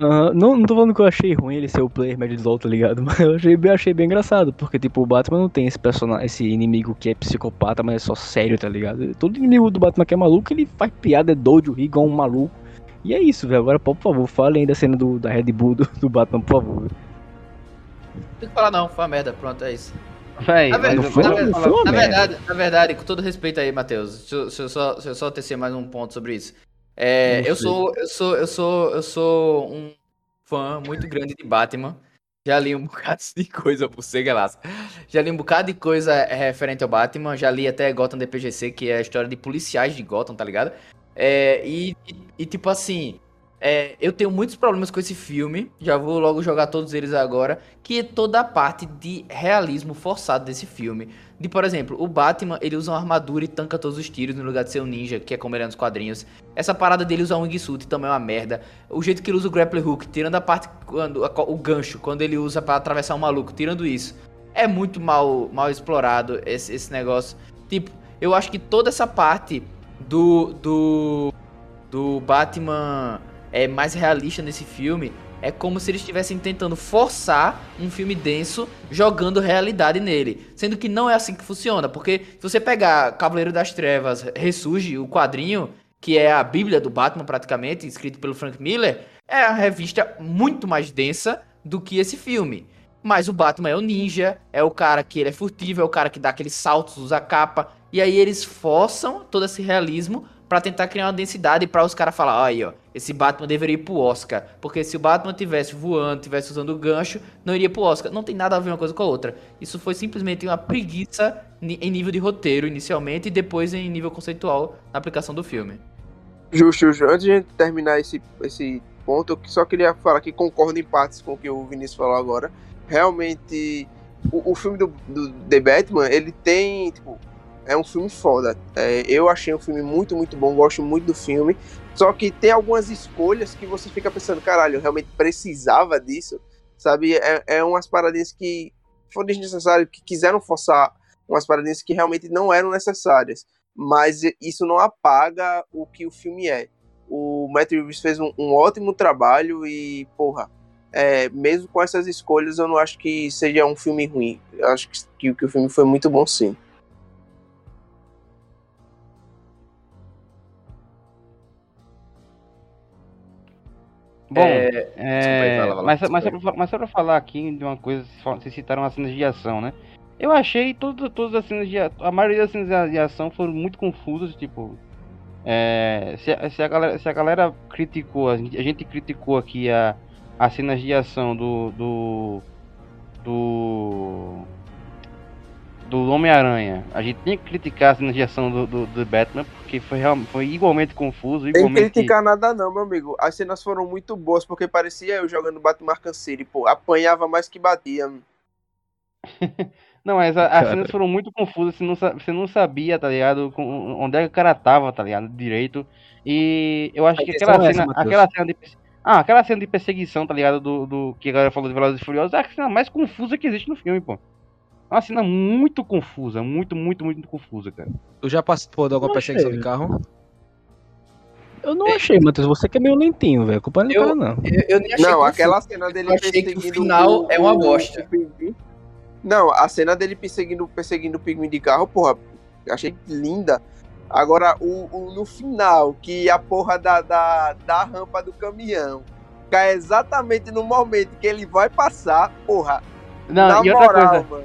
Uhum. Não, não tô falando que eu achei ruim ele ser o player médio de LoL, tá ligado? Mas eu achei, eu achei bem engraçado, porque, tipo, o Batman não tem esse personagem, esse inimigo que é psicopata, mas é só sério, tá ligado? Todo inimigo do Batman que é maluco, ele faz piada, é doido, ri igual um maluco. E é isso, velho. Agora, por favor, falem da cena do, da Red Bull do, do Batman, por favor.
Não tem que falar não, foi uma merda, pronto, é isso.
Véi,
na, verdade, foi, na, foi na verdade, na verdade, com todo respeito aí, Matheus, deixa, deixa, eu só, deixa eu só tecer mais um ponto sobre isso. É, eu sou, eu sou, eu sou, eu sou um fã muito grande de Batman. Já li um bocado de coisa por ser Galáxia. Já li um bocado de coisa referente ao Batman. Já li até Gotham DPGC, que é a história de policiais de Gotham, tá ligado? É, e, e, tipo assim, é, eu tenho muitos problemas com esse filme, já vou logo jogar todos eles agora, que é toda a parte de realismo forçado desse filme. De, por exemplo, o Batman, ele usa uma armadura e tanca todos os tiros no lugar de ser um ninja, que é como ele é nos quadrinhos. Essa parada dele usar um wingsuit também é uma merda. O jeito que ele usa o grappling hook, tirando a parte, quando o gancho, quando ele usa para atravessar um maluco, tirando isso. É muito mal, mal explorado esse, esse negócio. Tipo, eu acho que toda essa parte do, do, do Batman é, mais realista nesse filme, é como se eles estivessem tentando forçar um filme denso jogando realidade nele. Sendo que não é assim que funciona, porque se você pegar Cavaleiro das Trevas Ressurge, o quadrinho, que é a Bíblia do Batman praticamente, escrito pelo Frank Miller, é a revista muito mais densa do que esse filme. Mas o Batman é o ninja, é o cara que ele é furtivo, é o cara que dá aqueles saltos, usa capa. E aí eles forçam todo esse realismo para tentar criar uma densidade para os caras falar, aí, ó, esse Batman deveria ir pro Oscar, porque se o Batman tivesse voando, tivesse usando o gancho, não iria pro Oscar. Não tem nada a ver uma coisa com a outra. Isso foi simplesmente uma preguiça em nível de roteiro inicialmente e depois em nível conceitual na aplicação do filme.
Justo, justo. Antes de terminar esse, esse ponto, eu só queria falar que concordo em partes com o que o Vinícius falou agora. Realmente, o, o filme do, do The Batman, ele tem, tipo, é um filme foda. É, eu achei um filme muito, muito bom, gosto muito do filme. Só que tem algumas escolhas que você fica pensando, caralho, eu realmente precisava disso, sabe? É, é umas paradinhas que foram desnecessárias, que quiseram forçar umas paradinhas que realmente não eram necessárias. Mas isso não apaga o que o filme é. O Matt Reeves fez um, um ótimo trabalho e, porra, é, mesmo com essas escolhas, eu não acho que seja um filme ruim. Eu acho que, que, que o filme foi muito bom, sim.
Bom, é... é... mas, mas, só pra, mas só pra falar aqui de uma coisa, vocês citaram as cenas de ação, né? Eu achei todo, todas as cenas de a maioria das cenas de ação foram muito confusas, tipo. É, se, se, a galera, se a galera criticou, a gente, a gente criticou aqui a, as cenas de ação do. do. do do Homem-Aranha, a gente tem que criticar a cena de ação do, do, do Batman, porque foi, foi igualmente confuso. Igualmente...
Tem que criticar nada não, meu amigo. As cenas foram muito boas, porque parecia eu jogando Batman Arkham City, pô. Apanhava mais que batia.
Não, mas a, as cenas foram muito confusas, você não, você não sabia, tá ligado? Onde é que o cara tava, tá ligado? Direito. E eu acho a que aquela cena, essa, aquela cena de. Ah, aquela cena de perseguição, tá ligado? Do, do que a galera falou de Velozes e Furiosos, é a cena mais confusa que existe no filme, pô. É uma cena muito confusa, muito, muito, muito confusa, cara.
Tu já participou de alguma perseguição de carro?
Eu não achei, Matheus. Você que é meio lentinho, velho. Culpa não é eu, não.
Eu, eu nem achei não, aquela cena dele perseguindo.
o final o, é uma bosta.
Não, a cena dele perseguindo, perseguindo o pigme de carro, porra, achei linda. Agora, o, o, no final, que a porra da, da, da rampa do caminhão cai exatamente no momento que ele vai passar, porra.
Não, e outra moral, coisa. Mano.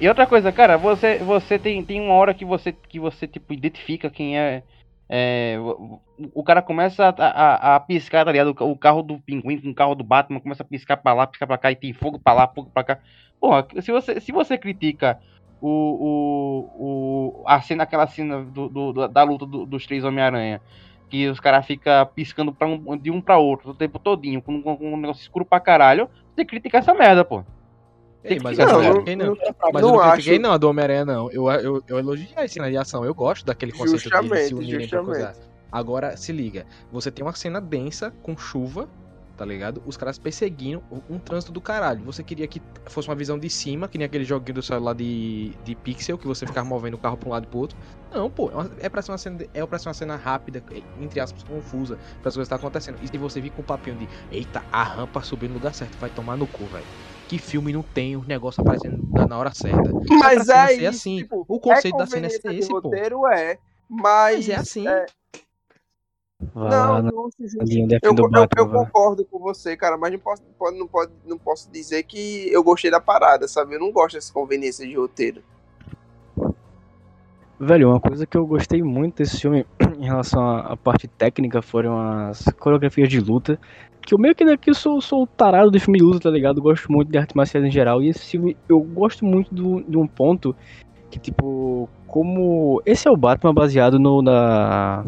E outra coisa, cara, você, você tem, tem uma hora que você, que você tipo, identifica quem é é, o cara começa a, a, a, piscar, tá ligado? O carro do pinguim com o carro do Batman começa a piscar pra lá, piscar pra cá e tem fogo pra lá, fogo pra cá. Porra, se você, se você critica o, o, o, a cena, aquela cena do, do da luta do, dos três Homem-Aranha, que os caras ficam piscando pra um, de um pra outro o tempo todinho, com, com, com um negócio escuro pra caralho, você critica essa merda, pô.
Ei, mas não, eu não, não, não, mas eu não critiquei não a do Homem-Aranha, não. Eu, eu, eu elogiei a cena de ação. Eu gosto daquele conceito justamente, de se unirem pra coisa. Agora, se liga. Você tem uma cena densa, com chuva, tá ligado? Os caras perseguindo um trânsito do caralho. Você queria que fosse uma visão de cima, que nem aquele joguinho do celular de, de pixel, que você ficava movendo o carro pra um lado e pro outro. Não, pô, é pra ser uma cena, é pra ser uma cena rápida, entre aspas, confusa, pra as coisas estar acontecendo. E se você vir com o papinho de, eita, a rampa subiu no lugar certo, vai tomar no cu, velho que filme não tem o negócio aparecendo na hora certa.
Mas é isso, assim. Tipo, o conceito é da cena é esse, roteiro, pô. é, mas, mas
é assim.
É... Não, não, eu, eu, eu concordo com você, cara, mas não posso, não, pode, não posso dizer que eu gostei da parada, sabe? Eu não gosto dessa conveniência de roteiro.
Velho, uma coisa que eu gostei muito desse filme em relação à parte técnica foram as coreografias de luta. Que eu meio que daqui sou, sou tarado de filme de luta, tá ligado? gosto muito de artes marciais em geral. E esse filme, eu gosto muito do, de um ponto que, tipo, como. Esse é o Batman baseado no. Na...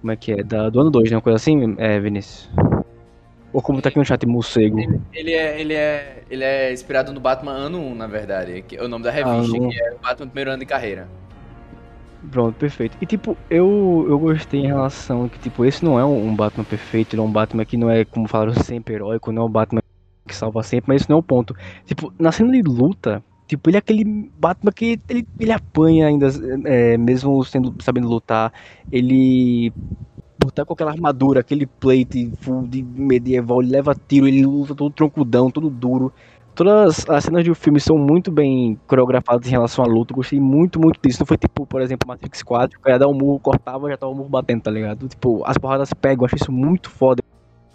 Como é que é? Da, do ano 2, né? Uma coisa assim, é, Vinícius? Ou como tá aqui no chat, morcego?
Ele, ele, é, ele, é, ele é inspirado no Batman ano 1, na verdade. Que é o nome da revista, ah, que é o Batman primeiro ano de carreira.
Pronto, perfeito. E tipo, eu, eu gostei em relação que, tipo, esse não é um Batman perfeito, ele é um Batman que não é, como falaram, sempre heróico, não é um Batman que salva sempre, mas esse não é o ponto. Tipo, na cena de luta, tipo, ele é aquele Batman que ele, ele apanha ainda, é, mesmo sendo, sabendo lutar, ele botar com aquela armadura, aquele plate full de medieval, ele leva tiro, ele luta todo troncudão, todo duro todas as cenas do filme são muito bem coreografadas em relação à luta. Eu gostei muito, muito disso. Não foi tipo, por exemplo, Matrix 4, que ia dar um murro, cortava, já tava o murro batendo, tá ligado? Tipo, as porradas pegam, eu acho isso muito foda.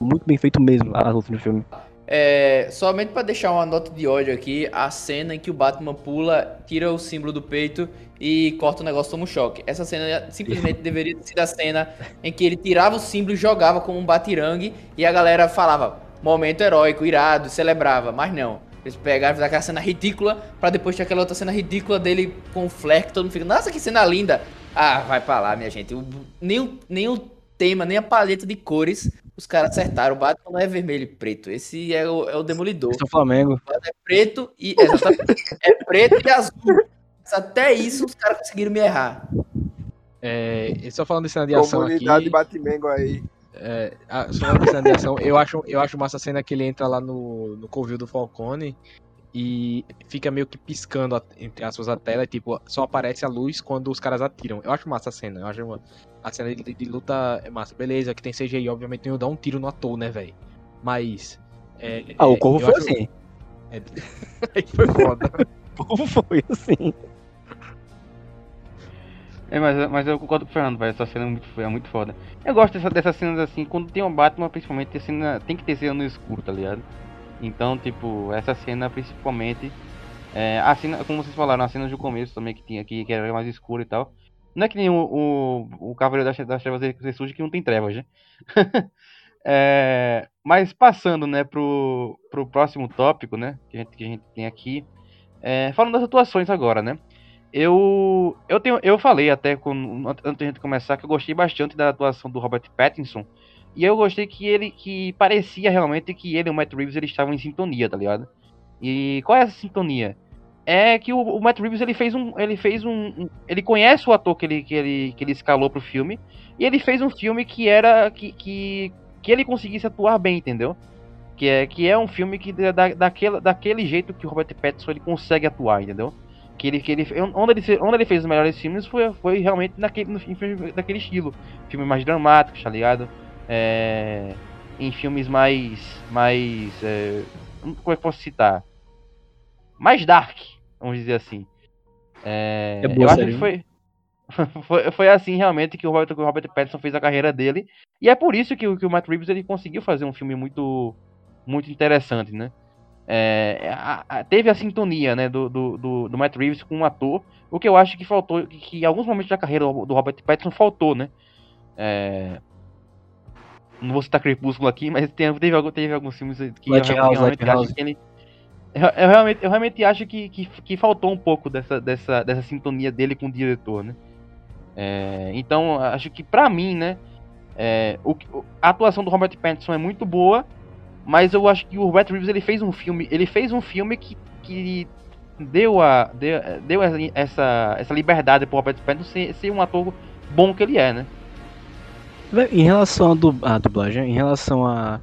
Muito bem feito mesmo, as lutas no filme.
É, somente para deixar uma nota de ódio aqui, a cena em que o Batman pula, tira o símbolo do peito e corta o negócio toma um choque. Essa cena simplesmente deveria ter sido a cena em que ele tirava o símbolo e jogava como um batirangue e a galera falava, momento heróico, irado, celebrava, mas não. Eles pegaram, aquela cena ridícula, pra depois ter aquela outra cena ridícula dele com o que todo mundo fica, nossa, que cena linda. Ah, vai pra lá, minha gente. O, nem, o, nem o tema, nem a paleta de cores, os caras acertaram. O Batman não é vermelho e preto. Esse é o, é o Demolidor. Esse
é o Flamengo.
é preto e. é preto e azul. Mas até isso os caras conseguiram me errar.
É, só falando de cena de ação
Comunidade
aqui...
Batman aí.
É, só uma cena de ação, eu acho, eu acho massa a cena que ele entra lá no, no covil do Falcone e fica meio que piscando, entre aspas, a tela, e, tipo, só aparece a luz quando os caras atiram. Eu acho massa a cena, eu acho uma, a cena de, de, luta é massa. Beleza, que tem CGI, obviamente, não dá um tiro no ator, né, velho? Mas. É,
ah, o Corvo foi acho... assim.
É... Aí foi foda.
o Corvo foi assim.
É, mas, mas eu concordo com o Fernando, velho. Essa cena é muito, é muito foda. Eu gosto dessa, dessas cenas assim, quando tem um Batman, principalmente, tem, cena, tem que ter cena no escuro, tá ligado? Então, tipo, essa cena principalmente. É, a cena, como vocês falaram, as cenas do começo também que tinha aqui, que era mais escuro e tal. Não é que nem o, o, o Cavaleiro das, das Trevas ressurge que não tem trevas, né? é, mas passando, né, pro, pro próximo tópico, né, que a gente, que a gente tem aqui. É, falando das atuações agora, né? Eu eu tenho eu falei até com, antes de começar que eu gostei bastante da atuação do Robert Pattinson e eu gostei que ele que parecia realmente que ele e o Matt Reeves eles estavam em sintonia, tá ligado? E qual é essa sintonia? É que o, o, Matt Reeves ele fez um. Ele fez um. Ele conhece o ator que ele, que ele, que ele escalou pro filme. E ele fez um filme que era. que, que, que ele conseguisse atuar bem, entendeu? Que é, que é um filme que da, daquele, daquele jeito que o Robert Pattinson ele consegue atuar, entendeu? Que ele, que ele, onde, ele, onde ele fez os melhores filmes foi, foi realmente naquele, no, em, daquele estilo. Filme mais dramático, tá ligado? É, em filmes mais. mais. É, como é que eu posso citar? Mais dark, vamos dizer assim. É, é eu acho que foi, foi, foi assim realmente que o Robert, o Robert Pattinson fez a carreira dele. E é por isso que, que o Matt Reeves ele conseguiu fazer um filme muito muito interessante, né? É, a, a, teve a sintonia né, do, do, do, do, Matt Reeves com o um ator, o que eu acho que faltou, que, que em alguns momentos da carreira do Robert Pattinson faltou, né? É, não vou citar Crepúsculo aqui, mas teve, teve, teve alguns filmes que eu,
House, realmente
acho que ele. Eu, realmente, eu realmente acho que, que, que, faltou um pouco dessa, dessa, dessa sintonia dele com o diretor, né? É, então, acho que pra mim, né? É, o, a atuação do Robert Pattinson é muito boa, mas eu acho que o Robert Reeves ele fez um filme, ele fez um filme que, que deu a deu, deu essa essa liberdade pro Robert Pattinson ser, ser um ator bom que ele é, né?
Em relação à dublagem, em relação a,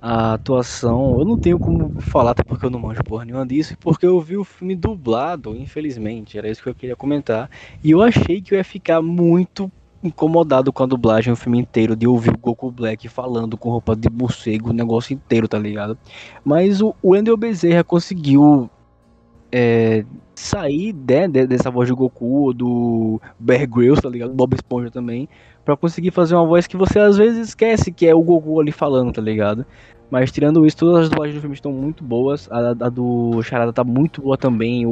a, atuação, eu não tenho como falar, até porque eu não manjo porra nenhuma disso, porque eu vi o filme dublado, infelizmente, era isso que eu queria comentar, e eu achei que eu ia ficar muito incomodado com a dublagem o filme inteiro, de ouvir o Goku Black falando com roupa de morcego, o negócio inteiro, tá ligado? Mas o, Wendell Bezerra conseguiu é, sair né, dessa voz do Goku, do Bear Grylls, tá ligado? Bob Esponja também, para conseguir fazer uma voz que você às vezes esquece que é o Goku ali falando, tá ligado? Mas tirando isso, todas as dublagens do filme estão muito boas. A, a do Charada tá muito boa também. O,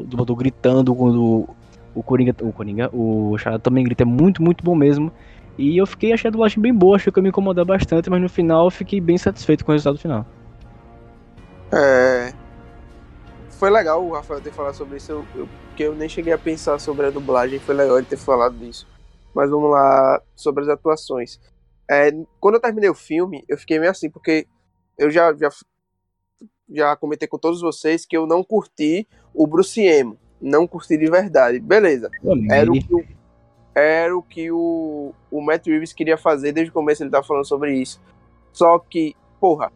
o dublador gritando quando o Coringa, o Coringa, o Charada também grita, é muito, muito bom mesmo. E eu fiquei, achei a dublagem bem boa, achei que eu me incomodar bastante, mas no final eu fiquei bem satisfeito com o resultado final.
É. Foi legal o Rafael ter falado sobre isso, eu, eu, porque eu nem cheguei a pensar sobre a dublagem, foi legal ele ter falado disso. Mas vamos lá sobre as atuações. É, quando eu terminei o filme, eu fiquei meio assim, porque eu já, já, já comentei com todos vocês que eu não curti o Bruce Emo não curti de verdade. Beleza. Era o que, o, era o, que o, o Matt Reeves queria fazer desde o começo, ele tava falando sobre isso. Só que, porra,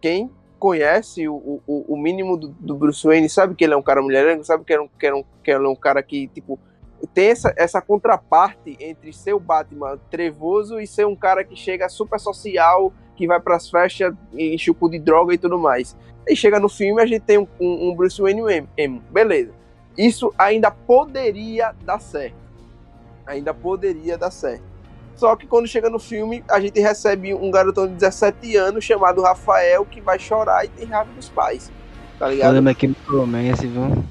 quem conhece o, o, o mínimo do, do, Bruce Wayne sabe que ele é um cara mulherengo, sabe que, é um, que, é um, que ele é um cara que, tipo, tem essa, essa contraparte entre ser o Batman trevoso e ser um cara que chega super social, que vai pras festas, enche o cu de droga e tudo mais. E chega no filme a gente tem um, um, Bruce Wayne emo, beleza isso ainda poderia dar certo. Ainda poderia dar certo. Só que quando chega no filme, a gente recebe um garotão de 17 anos chamado Rafael que vai chorar e tem raiva dos pais. Tá ligado?
Olha, que promessa, viu?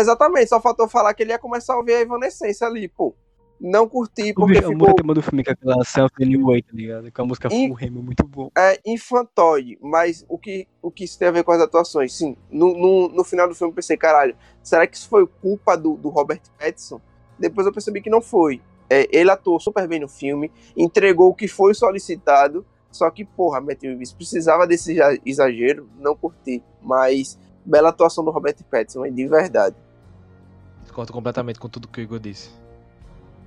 Exatamente, só faltou falar que ele ia começar a ouvir a Evanescence ali, pô não curti porque
o ficou... tema do filme que é aquela Self Anyway, tá ligado? Com a música In... Full Remo, muito bom.
É infantoide, mas o que, o que isso tem a ver com as atuações? Sim, no, no, no final do filme eu pensei, caralho, será que isso foi culpa do, do Robert Pattinson? Depois eu percebi que não foi. É, ele atuou super bem no filme, entregou o que foi solicitado, só que, porra, Matt Reeves precisava desse exagero, não curti. Mas, bela atuação do Robert Pattinson, de verdade.
Discordo completamente com tudo que o Igor disse.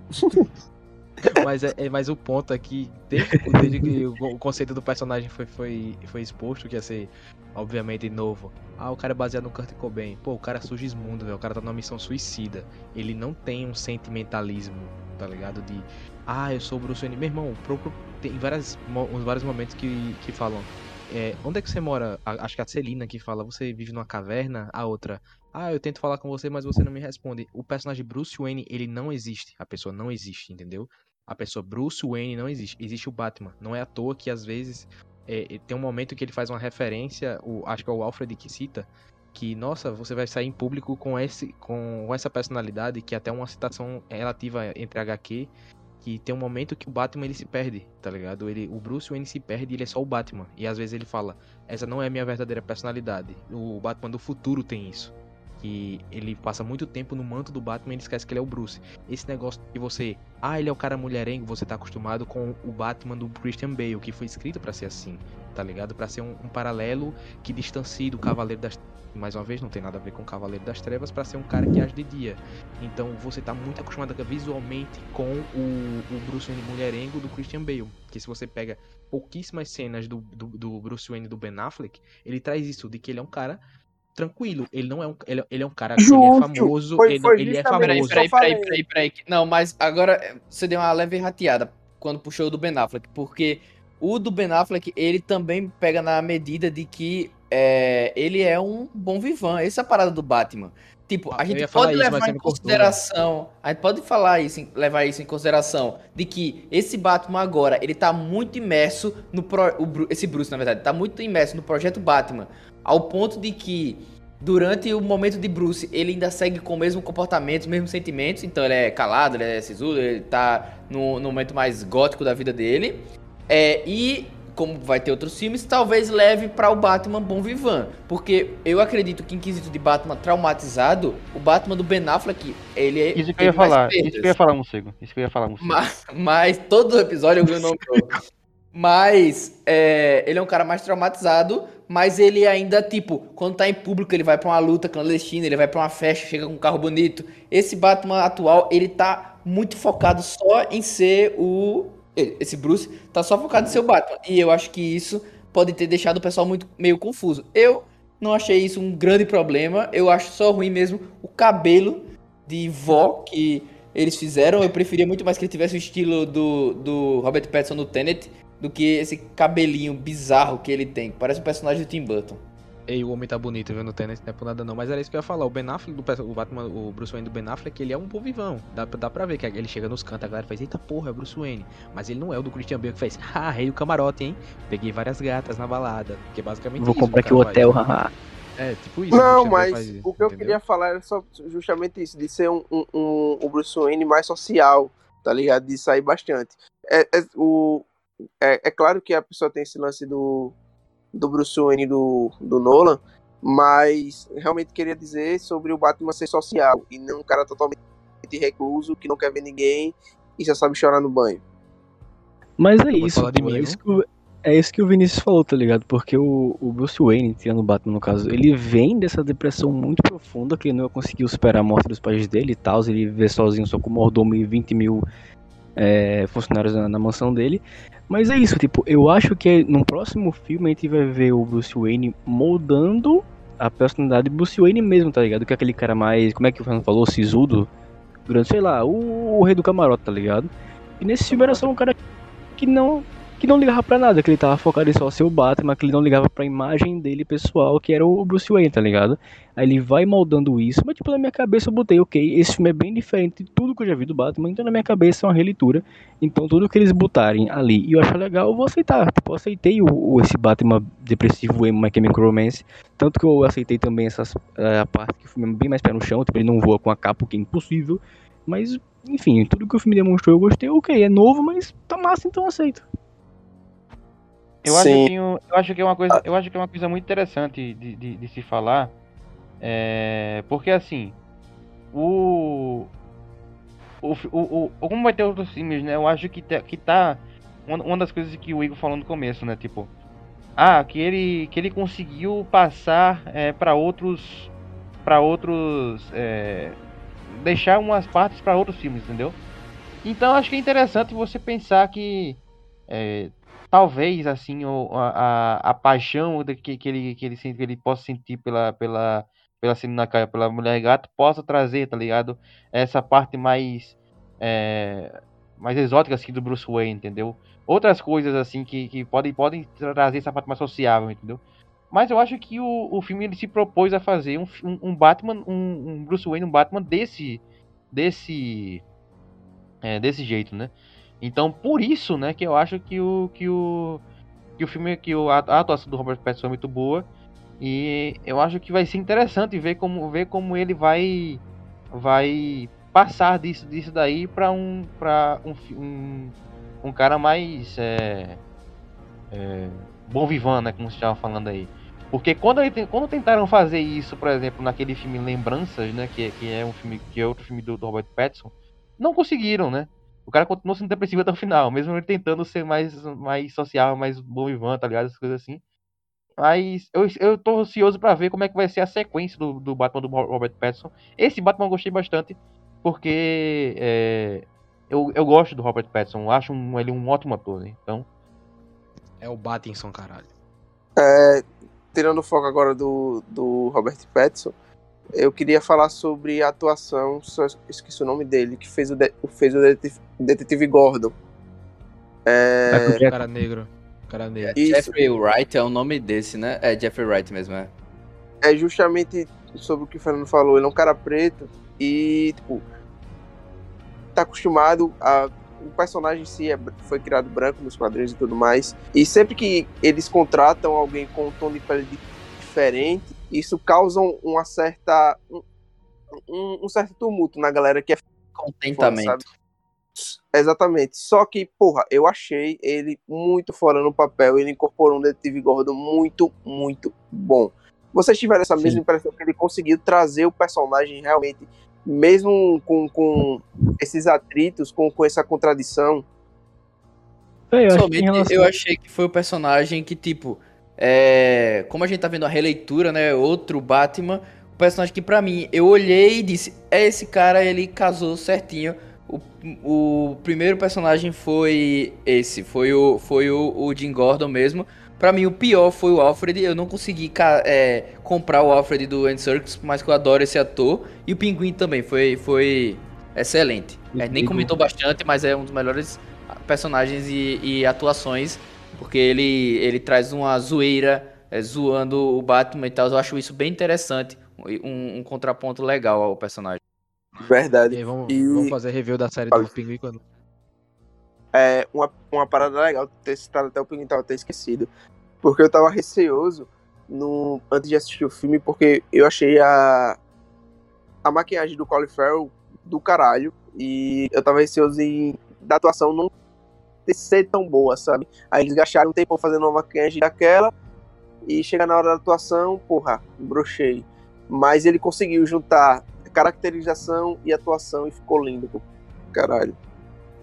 mas, é, é, mas o ponto aqui, desde, desde que o, o, conceito do personagem foi, foi, foi exposto, que ia ser, obviamente, novo. Ah, o cara é baseado no Kurt Cobain. Pô, o cara surge mundo, velho. O cara tá numa missão suicida. Ele não tem um sentimentalismo, tá ligado? De, ah, eu sou o Bruce Wayne. Meu irmão, próprio, tem várias, vários momentos que, que falam. É, onde é que você mora? Acho que a Celina que fala, você vive numa caverna. A outra, ah, eu tento falar com você, mas você não me responde. O personagem Bruce Wayne, ele não existe. A pessoa não existe, entendeu? A pessoa Bruce Wayne não existe. Existe o Batman. Não é à toa que às vezes é, tem um momento que ele faz uma referência, o, acho que é o Alfred que cita, que, nossa, você vai sair em público com, esse, com essa personalidade, que é até uma citação relativa entre HQ, que tem um momento que o Batman ele se perde, tá ligado? Ele, o Bruce Wayne se perde e ele é só o Batman. E às vezes ele fala, essa não é a minha verdadeira personalidade. O Batman do futuro tem isso que ele passa muito tempo no manto do Batman e ele esquece que ele é o Bruce. Esse negócio que você, ah, ele é o cara mulherengo, você tá acostumado com o Batman do Christian Bale, que foi escrito para ser assim, tá ligado? Para ser um, um, paralelo que distancie do Cavaleiro das mais uma vez, não tem nada a ver com o Cavaleiro das Trevas para ser um cara que age de dia. Então você tá muito acostumado visualmente com o, o Bruce Wayne mulherengo do Christian Bale. Que se você pega pouquíssimas cenas do, do, do Bruce Wayne do Ben Affleck, ele traz isso, de que ele é um cara tranquilo. Ele não é um, ele, ele é um cara que é famoso. Foi, ele, foi ele é famoso.
Peraí, peraí, peraí, peraí, Não, mas agora você deu uma leve rateada quando puxou o do Ben Affleck, porque o do Ben Affleck, ele também pega na medida de que é, ele é um bom vivan. Essa é a parada do Batman. Tipo, a gente pode levar isso, em consideração, cortou, né? a gente pode falar isso, levar isso em consideração, de que esse Batman agora, ele tá muito imerso no pro, o, esse Bruce, na verdade, tá muito imerso no projeto Batman, ao ponto de que durante o momento de Bruce, ele ainda segue com o mesmo comportamento, os mesmos sentimentos, então ele é calado, ele é sisudo, ele tá no, no momento mais gótico da vida dele. É, e como vai ter outros filmes, talvez leve para o Batman Bom Vivan. Porque eu acredito que em quesito de Batman traumatizado, o Batman do Ben Affleck, ele é.
Isso que eu ia falar, isso que eu ia falar, morcego. Isso que eu ia falar, morcego.
Mas, mas todo episódio eu vi o nome Mas é, ele é um cara mais traumatizado, mas ele ainda, tipo, quando tá em público, ele vai para uma luta clandestina, ele vai para uma festa, chega com um carro bonito. Esse Batman atual, ele tá muito focado só em ser o esse Bruce tá só focado em ser o Batman. E eu acho que isso pode ter deixado o pessoal muito meio confuso. Eu não achei isso um grande problema. Eu acho só ruim mesmo o cabelo de vó que eles fizeram. Eu preferia muito mais que ele tivesse o estilo do, do Robert Pattinson no Tenet do que esse cabelinho bizarro que ele tem. Parece um personagem do Tim Burton.
Ei, o homem tá bonito, viu? Não é por nada não. Mas era isso que eu ia falar. O Ben Affleck, do, o, Batman, o Bruce Wayne do Ben Affleck, ele é um bom vivão. Dá, dá pra ver que ele chega nos cantos, a galera faz, eita porra, é o Bruce Wayne. Mas ele não é o do Christian Bale que faz, ah, rei do camarote, hein? Peguei várias gatas na balada. Que é basicamente
Vou
isso. Vou
comprar aqui o hotel, haha.
É, tipo isso. Não, mas faz, o que entendeu? eu queria falar era só justamente isso, de ser um, um, um, um Bruce Wayne mais social, tá ligado? De sair bastante. É, é, o, é, é claro que a pessoa tem esse lance do, do Bruce Wayne do, do Nolan, mas realmente queria dizer sobre o Batman ser social e não um cara totalmente recluso que não quer ver ninguém e só sabe chorar no banho.
Mas é isso, pô, é, isso que, é isso que o Vinícius falou, tá ligado? Porque o, o Bruce Wayne, tirando o Batman no caso, ele vem dessa depressão muito profunda que ele não conseguiu superar a morte dos pais dele e tal, ele vê sozinho só com mordomo e 20 mil é, funcionários na, na, mansão dele. Mas é isso, tipo, eu acho que no próximo filme a gente vai ver o Bruce Wayne moldando a personalidade do Bruce Wayne mesmo, tá ligado? Que é aquele cara mais, como é que o Fernando falou, sisudo, durante, sei lá, o, o rei do camarote, tá ligado? E nesse filme era só um cara que não que não ligava para nada, que ele tava focado em só ser o Batman, que ele não ligava pra imagem dele pessoal, que era o Bruce Wayne, tá ligado? Aí ele vai moldando isso, mas tipo, na minha cabeça eu botei, ok, esse filme é bem diferente de tudo que eu já vi do Batman, então na minha cabeça é uma releitura, então tudo que eles botarem ali e eu acho legal, eu vou aceitar, tipo, eu aceitei o, o, esse Batman depressivo em My Chemical Romance, tanto que eu aceitei também essas, eh, a parte que o filme é bem mais pé no chão, tipo, ele não voa com a capa, o que é impossível, mas, enfim, tudo que o filme demonstrou eu gostei, ok, é novo, mas tá massa, então aceito.
Eu acho, que, eu acho que é uma coisa, eu acho que é uma coisa muito interessante de, de, de se falar, é, porque assim, o, o, o, o, como vai ter outros filmes, né? Eu acho que tá, que tá uma, uma das coisas que o Igor falou no começo, né? Tipo, ah, que ele que ele conseguiu passar é, para outros para outros é, deixar umas partes para outros filmes, entendeu? Então acho que é interessante você pensar que é, talvez assim o, a, a, paixão que, que ele que ele sente que ele possa sentir pela pela pela cena pela mulher gato possa trazer tá ligado? Essa parte mais é, mais exótica assim do Bruce Wayne entendeu? Outras coisas assim que, que podem podem trazer essa parte mais sociável entendeu? Mas eu acho que o, o filme ele se propôs a fazer um, um, um Batman um, um, Bruce Wayne um Batman desse desse é, desse jeito né então, por isso, né, que eu acho que o que o que o filme que o, a, a atuação do Robert Pattinson é muito boa e eu acho que vai ser interessante ver como ver como ele vai vai passar disso disso daí para um para um, um, um cara mais é, é, bom vivant, né, como você estava falando aí. Porque quando, quando tentaram fazer isso, por exemplo, naquele filme Lembranças, né? Que, que é um filme que é outro filme do, do Robert Pattinson, não conseguiram, né? O cara continuou sendo depressivo até o final, mesmo ele tentando ser mais, mais social, mais bom e van, tá ligado? Essas coisas assim. Mas eu, eu tô ansioso para ver como é que vai ser a sequência do, do Batman do Robert Pattinson. Esse Batman eu gostei bastante, porque é, eu, eu gosto do Robert Pattinson, acho um, ele um ótimo ator, né? Então.
É o Battinson, caralho.
É, tirando o foco agora do, do Robert Pattinson, eu queria falar sobre a atuação, só esqueci o nome dele, que fez o, de, fez o detetive, detetive Gordon.
É... O cara negro. cara negro.
Isso. Jeffrey Wright é o nome desse, né? É Jeffrey Wright mesmo, é.
É justamente sobre o que o Fernando falou. Ele é um cara preto e, tipo, tá acostumado a o personagem em si é, foi criado branco nos quadrinhos e tudo mais. E sempre que eles contratam alguém com um tom de pele diferente, isso causa uma certa. Um, um, um certo tumulto na galera que é.
Contentamento.
Exatamente. Só que, porra, eu achei ele muito fora no papel. Ele incorporou um detetive Gordon muito, muito bom. Vocês tiveram essa Sim. mesma impressão que ele conseguiu trazer o personagem realmente mesmo com, com esses atritos, com, com essa contradição.
É, eu, eu achei que foi o personagem que, tipo, é... como a gente tá vendo a releitura, né? Outro Batman, o personagem que, para mim, eu olhei e disse: é esse cara, ele casou certinho. O, o primeiro personagem foi esse, foi o, foi o, o Jim Gordon mesmo. Pra mim, o pior foi o Alfred. Eu não consegui é, comprar o Alfred do Andy Serkis, mas que eu adoro esse ator. E o Pinguim também foi, foi excelente. É, nem comentou bastante, mas é um dos melhores personagens e, e atuações. Porque ele, ele traz uma zoeira é, zoando o Batman e tal. Eu acho isso bem interessante. Um, um contraponto legal ao personagem.
Verdade.
E aí, vamos, e... vamos fazer review da série do Pinguim quando.
É, uma, uma parada legal ter citado até o Pinguim, tava até esquecido. Porque eu tava receoso no, antes de assistir o filme, porque eu achei a, a maquiagem do Colin Farrell do caralho. E eu tava receoso em, da atuação não ser tão boa, sabe? Aí eles gastaram um tempo fazendo uma maquiagem daquela. E chega na hora da atuação, porra, brochei. Mas ele conseguiu juntar caracterização e atuação e ficou lindo, caralho.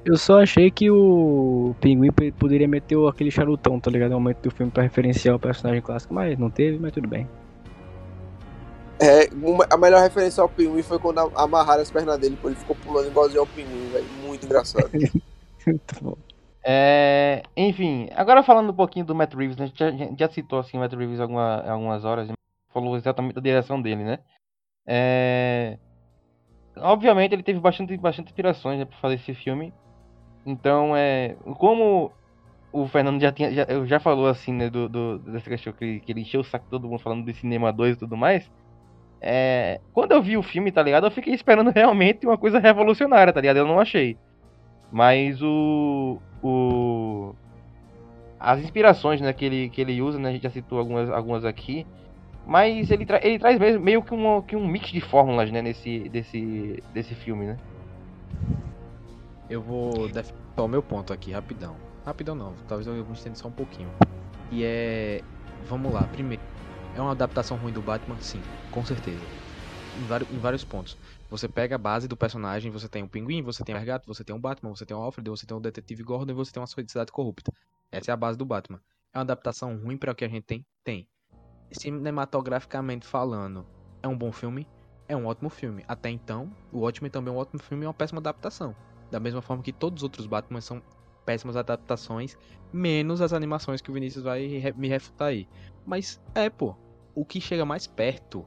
Eu só achei que o Pinguim poderia meter aquele charutão, tá ligado? No momento do filme pra referenciar o personagem clássico, mas não teve, mas tudo bem.
É, a melhor referência ao Pinguim foi quando amarraram as pernas dele, pô, ele ficou pulando igualzinho ao Pinguim, velho. Muito engraçado.
Muito bom. É, enfim, agora falando um pouquinho do Matt Reeves, né? a gente já, já citou assim, o Matt Reeves alguma, algumas horas, falou exatamente da direção dele, né? É, obviamente ele teve bastante, bastante inspirações né, para fazer esse filme. Então, é, como o Fernando já tinha, já, já falou assim, né, do, do, dessa questão que, que ele encheu o saco todo mundo falando de cinema 2 e tudo mais. É, quando eu vi o filme, tá ligado? Eu fiquei esperando realmente uma coisa revolucionária, tá ligado? Eu não achei. Mas o. o as inspirações né, que, ele, que ele usa, né? A gente já citou algumas, algumas aqui. Mas ele, tra ele traz meio que um, que um mix de fórmulas, né, nesse, desse, desse filme, né?
Eu vou definir o meu ponto aqui, rapidão. Rapidão não, talvez eu me estenda só um pouquinho. E é. Vamos lá, primeiro. É uma adaptação ruim do Batman? Sim, com certeza. Em vários, em vários pontos. Você pega a base do personagem, você tem um pinguim, você tem o Argato, você tem um Batman, você tem o Alfred, você tem o Detetive Gordon e você tem uma sociedade corrupta. Essa é a base do Batman. É uma adaptação ruim para o que a gente tem? Tem. Cinematograficamente falando, é um bom filme? É um ótimo filme. Até então, o Watchmen também é um ótimo filme e é uma péssima adaptação. Da mesma forma que todos os outros Batman são péssimas adaptações, menos as animações que o Vinícius vai me refutar aí. Mas é, pô, o que chega mais perto,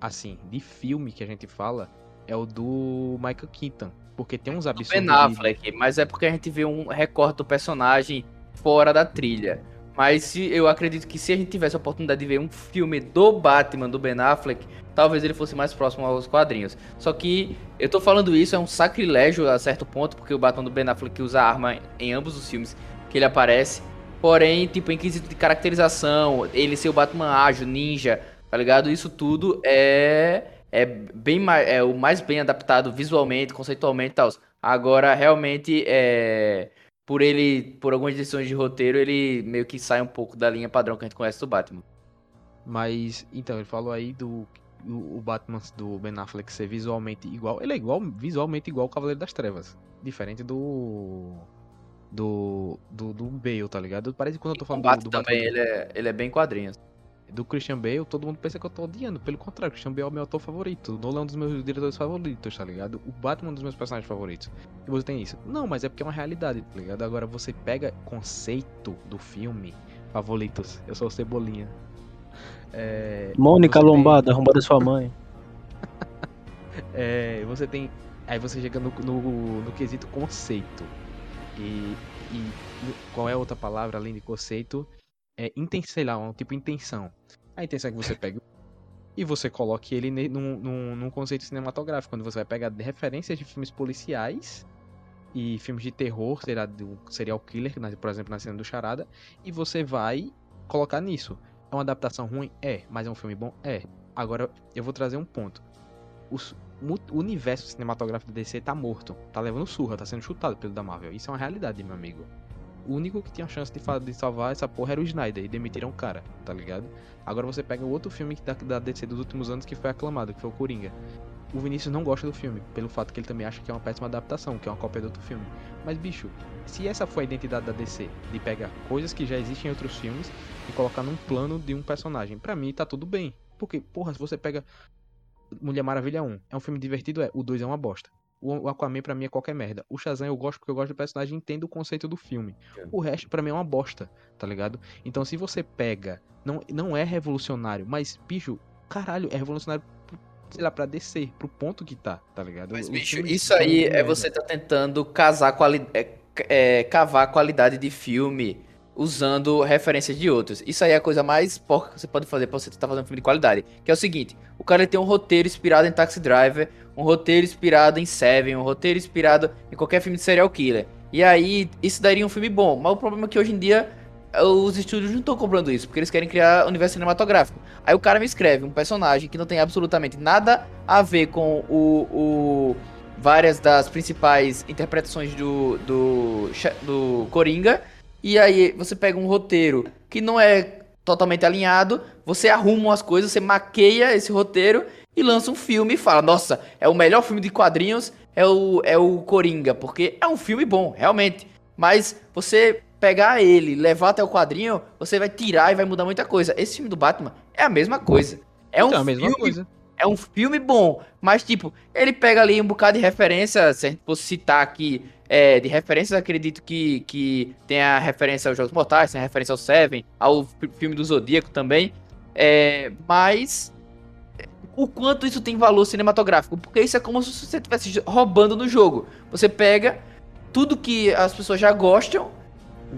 assim, de filme que a gente fala é o do Michael Keaton, porque tem uns absurdos. Ben
Affleck, mas é porque a gente vê um recorte do personagem fora da trilha. Mas se, eu acredito que se a gente tivesse a oportunidade de ver um filme do Batman, do Ben Affleck, talvez ele fosse mais próximo aos quadrinhos. Só que eu tô falando isso, é um sacrilégio a certo ponto, porque o Batman do Ben Affleck usa arma em ambos os filmes que ele aparece. Porém, tipo, em quesito de caracterização, ele ser o Batman ágil, ninja, tá ligado? Isso tudo é é bem mais, é o mais bem adaptado visualmente, conceitualmente e tal. Agora, realmente, é por ele, por algumas decisões de roteiro, ele meio que sai um pouco da linha padrão que a gente conhece do Batman.
Mas, então, ele falou aí do o, Batman do Ben Affleck ser visualmente igual. Ele é igual, visualmente igual ao Cavaleiro das Trevas. Diferente do. Do. Do, do Bale, tá ligado? Parece que quando eu tô falando
do, do também, Batman. Ele é, ele é bem quadrinhos.
Do Christian Bale, todo mundo pensa que eu tô odiando. Pelo contrário, Christian Bale é o meu autor favorito. O Nolan é um dos meus diretores favoritos, tá ligado? O Batman é um dos meus personagens favoritos. E você tem isso. Não, mas é porque é uma realidade, tá ligado? Agora você pega conceito do filme favoritos. Eu sou o Cebolinha.
É, Mônica Lombada, tem... arrombada sua mãe.
é, você tem. Aí você chega no, no, no quesito conceito. E, e, qual é a outra palavra além de conceito? É sei lá, um tipo de intenção. A intenção é que você pega e você coloque ele num, num, num, conceito cinematográfico, quando você vai pegar referências de filmes policiais e filmes de terror, será do serial killer, por exemplo, na cena do Charada, e você vai colocar nisso. É uma adaptação ruim? É. Mas é um filme bom? É. Agora, eu vou trazer um ponto. O, o universo cinematográfico da DC tá morto. Tá levando surra, tá sendo chutado pelo da Marvel. Isso é uma realidade, meu amigo. O único que tinha chance de, de salvar essa porra era o Snyder. E demitiram o cara, tá ligado? Agora você pega o outro filme da, da DC dos últimos anos que foi aclamado, que foi o Coringa o Vinícius não gosta do filme, pelo fato que ele também acha que é uma péssima adaptação, que é uma cópia do outro filme. Mas, bicho, se essa foi a identidade da DC, de pegar coisas que já existem em outros filmes e colocar num plano de um personagem, para mim tá tudo bem. Porque, porra, se você pega Mulher Maravilha 1, é um filme divertido, é. O 2 é uma bosta. O Aquaman pra mim é qualquer merda. O Shazam eu gosto porque eu gosto do personagem e entendo o conceito do filme. O resto para mim é uma bosta, tá ligado? Então se você pega, não, não é revolucionário, mas, bicho, caralho, é revolucionário sei lá, pra descer pro ponto que tá, tá ligado?
Mas, bicho, isso aí é você tá tentando casar quali é, é, cavar a qualidade de filme usando referências de outros. Isso aí é a coisa mais porca que você pode fazer pra você tentar fazer um filme de qualidade. Que é o seguinte, o cara tem um roteiro inspirado em Taxi Driver, um roteiro inspirado em Seven, um roteiro inspirado em qualquer filme de serial killer. E aí, isso daria um filme bom. Mas o problema é que hoje em dia os estúdios não estão comprando isso, porque eles querem criar universo cinematográfico. Aí o cara me escreve um personagem que não tem absolutamente nada a ver com o, o várias das principais interpretações do, do, do Coringa. E aí você pega um roteiro que não é totalmente alinhado, você arruma as coisas, você maqueia esse roteiro e lança um filme e fala: Nossa, é o melhor filme de quadrinhos, é o, é o Coringa, porque é um filme bom, realmente. Mas você pegar ele, levar até o quadrinho, você vai tirar e vai mudar muita coisa. Esse filme do Batman é a mesma coisa. É um então, filme, a mesma coisa. É um filme bom, mas tipo, ele pega ali um bocado de referência, se a gente fosse citar aqui, é, de referências, acredito que, que tem a referência aos Jogos Mortais, tem a referência ao Seven, ao filme do Zodíaco também, é, mas o quanto isso tem valor cinematográfico, porque isso é como se você estivesse roubando no jogo. Você pega tudo que as pessoas já gostam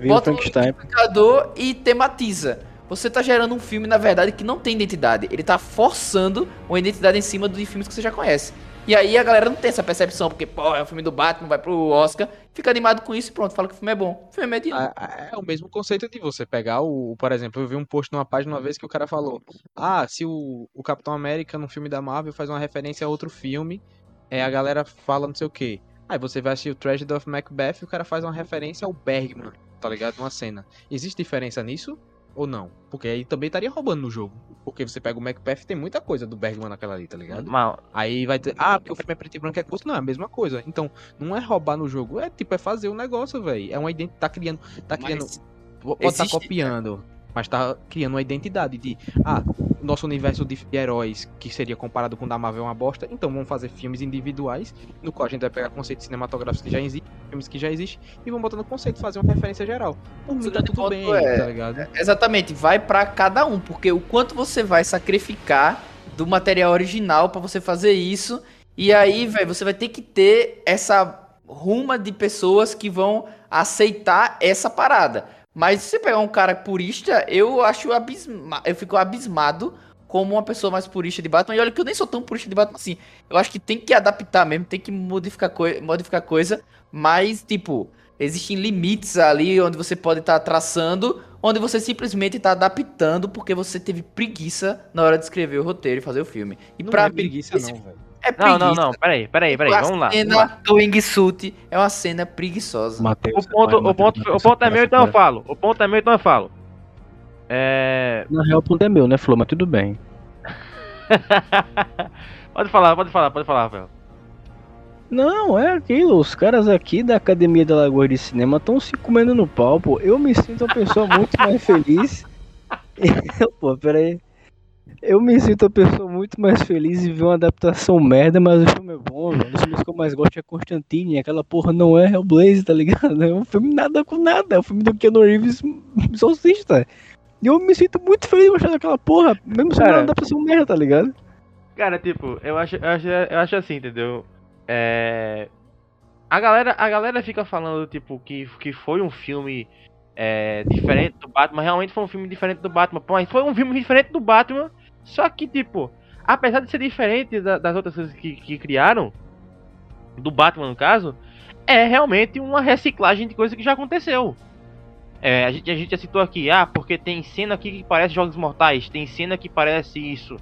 bota no liquidificador e tematiza. Você tá gerando um filme, na verdade, que não tem identidade. Ele tá forçando uma identidade em cima de filmes que você já conhece. E aí a galera não tem essa percepção, porque, pô, é o filme do Batman, vai pro Oscar, fica animado com isso e pronto, fala que o filme é bom. O filme é mediano.
É, é o mesmo conceito de você pegar o, por exemplo, eu vi um post numa página uma vez que o cara falou: Ah, se o, o Capitão América no filme da Marvel faz uma referência a outro filme, é, a galera fala não sei o quê. Aí você vai assistir o Tragedy of Macbeth e o cara faz uma referência ao Bergman tá ligado? Uma cena. Existe diferença nisso? Ou não? Porque aí também estaria roubando no jogo. Porque você pega o Macbeth tem muita coisa do Bergman naquela ali, tá ligado? Mal. Aí vai ter. Ah, porque o filme é preto e branco é curto. Não, é a mesma coisa. Então, não é roubar no jogo. É tipo, é fazer o negócio, velho. É uma identidade. Tá criando. Tá criando. Mas pode estar tá copiando mas tá criando uma identidade de ah, nosso universo de heróis que seria comparado com o da Marvel é uma bosta, então vamos fazer filmes individuais no qual a gente vai pegar conceitos cinematográficos que já existem, filmes que já existem e vamos botar no conceito fazer uma referência geral. Por mim tá tudo bem, é, tá ligado? É,
exatamente, vai para cada um, porque o quanto você vai sacrificar do material original para você fazer isso, e aí, velho, você vai ter que ter essa ruma de pessoas que vão aceitar essa parada. Mas se você pegar um cara purista, eu acho abisma... eu fico abismado como uma pessoa mais purista de Batman. E olha que eu nem sou tão purista de Batman assim. Eu acho que tem que adaptar mesmo, tem que modificar, coi modificar coisa. Mas, tipo, existem limites ali onde você pode estar tá traçando, onde você simplesmente está adaptando porque você teve preguiça na hora de escrever o roteiro e fazer o filme. E
não pra é preguiça, esse... não, velho.
É preguiça. Não, não, não, peraí, peraí, peraí, vamos lá. A
cena do wingsuit é uma cena preguiçosa.
Mateus, o ponto, o ponto, o ponto é meu, então eu falo. O ponto é meu, então eu falo. É...
Na real, o ponto é meu, né, Flor? Mas tudo bem.
pode falar, pode falar, pode falar, Rafael.
Não, é aquilo. Os caras aqui da Academia da Lagoa de Cinema estão se comendo no pau, pô. Eu me sinto uma pessoa muito mais feliz. pô, peraí. Eu me sinto uma pessoa muito mais feliz em ver uma adaptação merda, mas o filme é bom, velho. Os filmes que eu mais gosto é Constantine, aquela porra não é Hellblaze, tá ligado? É um filme nada com nada, é um filme do Keanu Reeves salsista. E eu me sinto muito feliz gostando daquela porra, mesmo sendo uma adaptação merda, tá ligado?
Cara, tipo, eu acho, eu acho, eu acho assim, entendeu? É... A galera, a galera fica falando, tipo, que, que foi um filme é, diferente do Batman. Realmente foi um filme diferente do Batman. Pô, mas foi um filme diferente do Batman. Só que, tipo, apesar de ser diferente da, das outras coisas que, que criaram, do Batman no caso, é realmente uma reciclagem de coisa que já aconteceu. É, a, gente, a gente já citou aqui, ah, porque tem cena aqui que parece Jogos Mortais, tem cena que parece isso.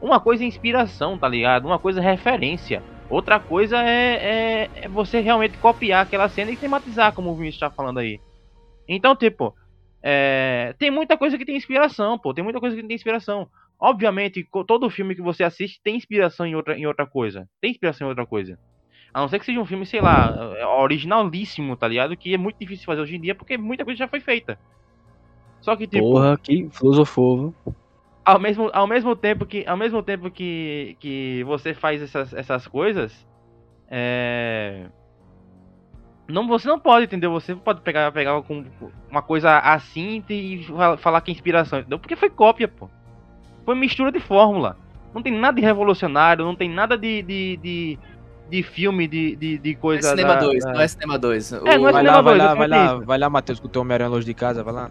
Uma coisa é inspiração, tá ligado? Uma coisa é referência. Outra coisa é, é, é, você realmente copiar aquela cena e tematizar, como o Vinícius está falando aí. Então, tipo, é, tem muita coisa que tem inspiração, pô. Tem muita coisa que tem inspiração. Obviamente, todo filme que você assiste tem inspiração em outra, em outra coisa. Tem inspiração em outra coisa. A não ser que seja um filme, sei lá, originalíssimo, tá ligado? Que é muito difícil fazer hoje em dia porque muita coisa já foi feita. Só que, tipo.
Porra, que filosofou,
ao mesmo, ao mesmo tempo que ao mesmo tempo que, que você faz essas, essas coisas é... não você não pode entender você pode pegar pegar com uma coisa assim e falar que é inspiração entendeu? porque foi cópia pô foi mistura de fórmula não tem nada de revolucionário não tem nada de, de, de de filme, de, de, de coisa.
É Cinema 2, da... não é Cinema 2.
É, não é
vai
Cinema
lá, 2. Vai lá, vai lá, vai lá, Matheus, com o teu Homem-Aranha longe de casa, vai lá.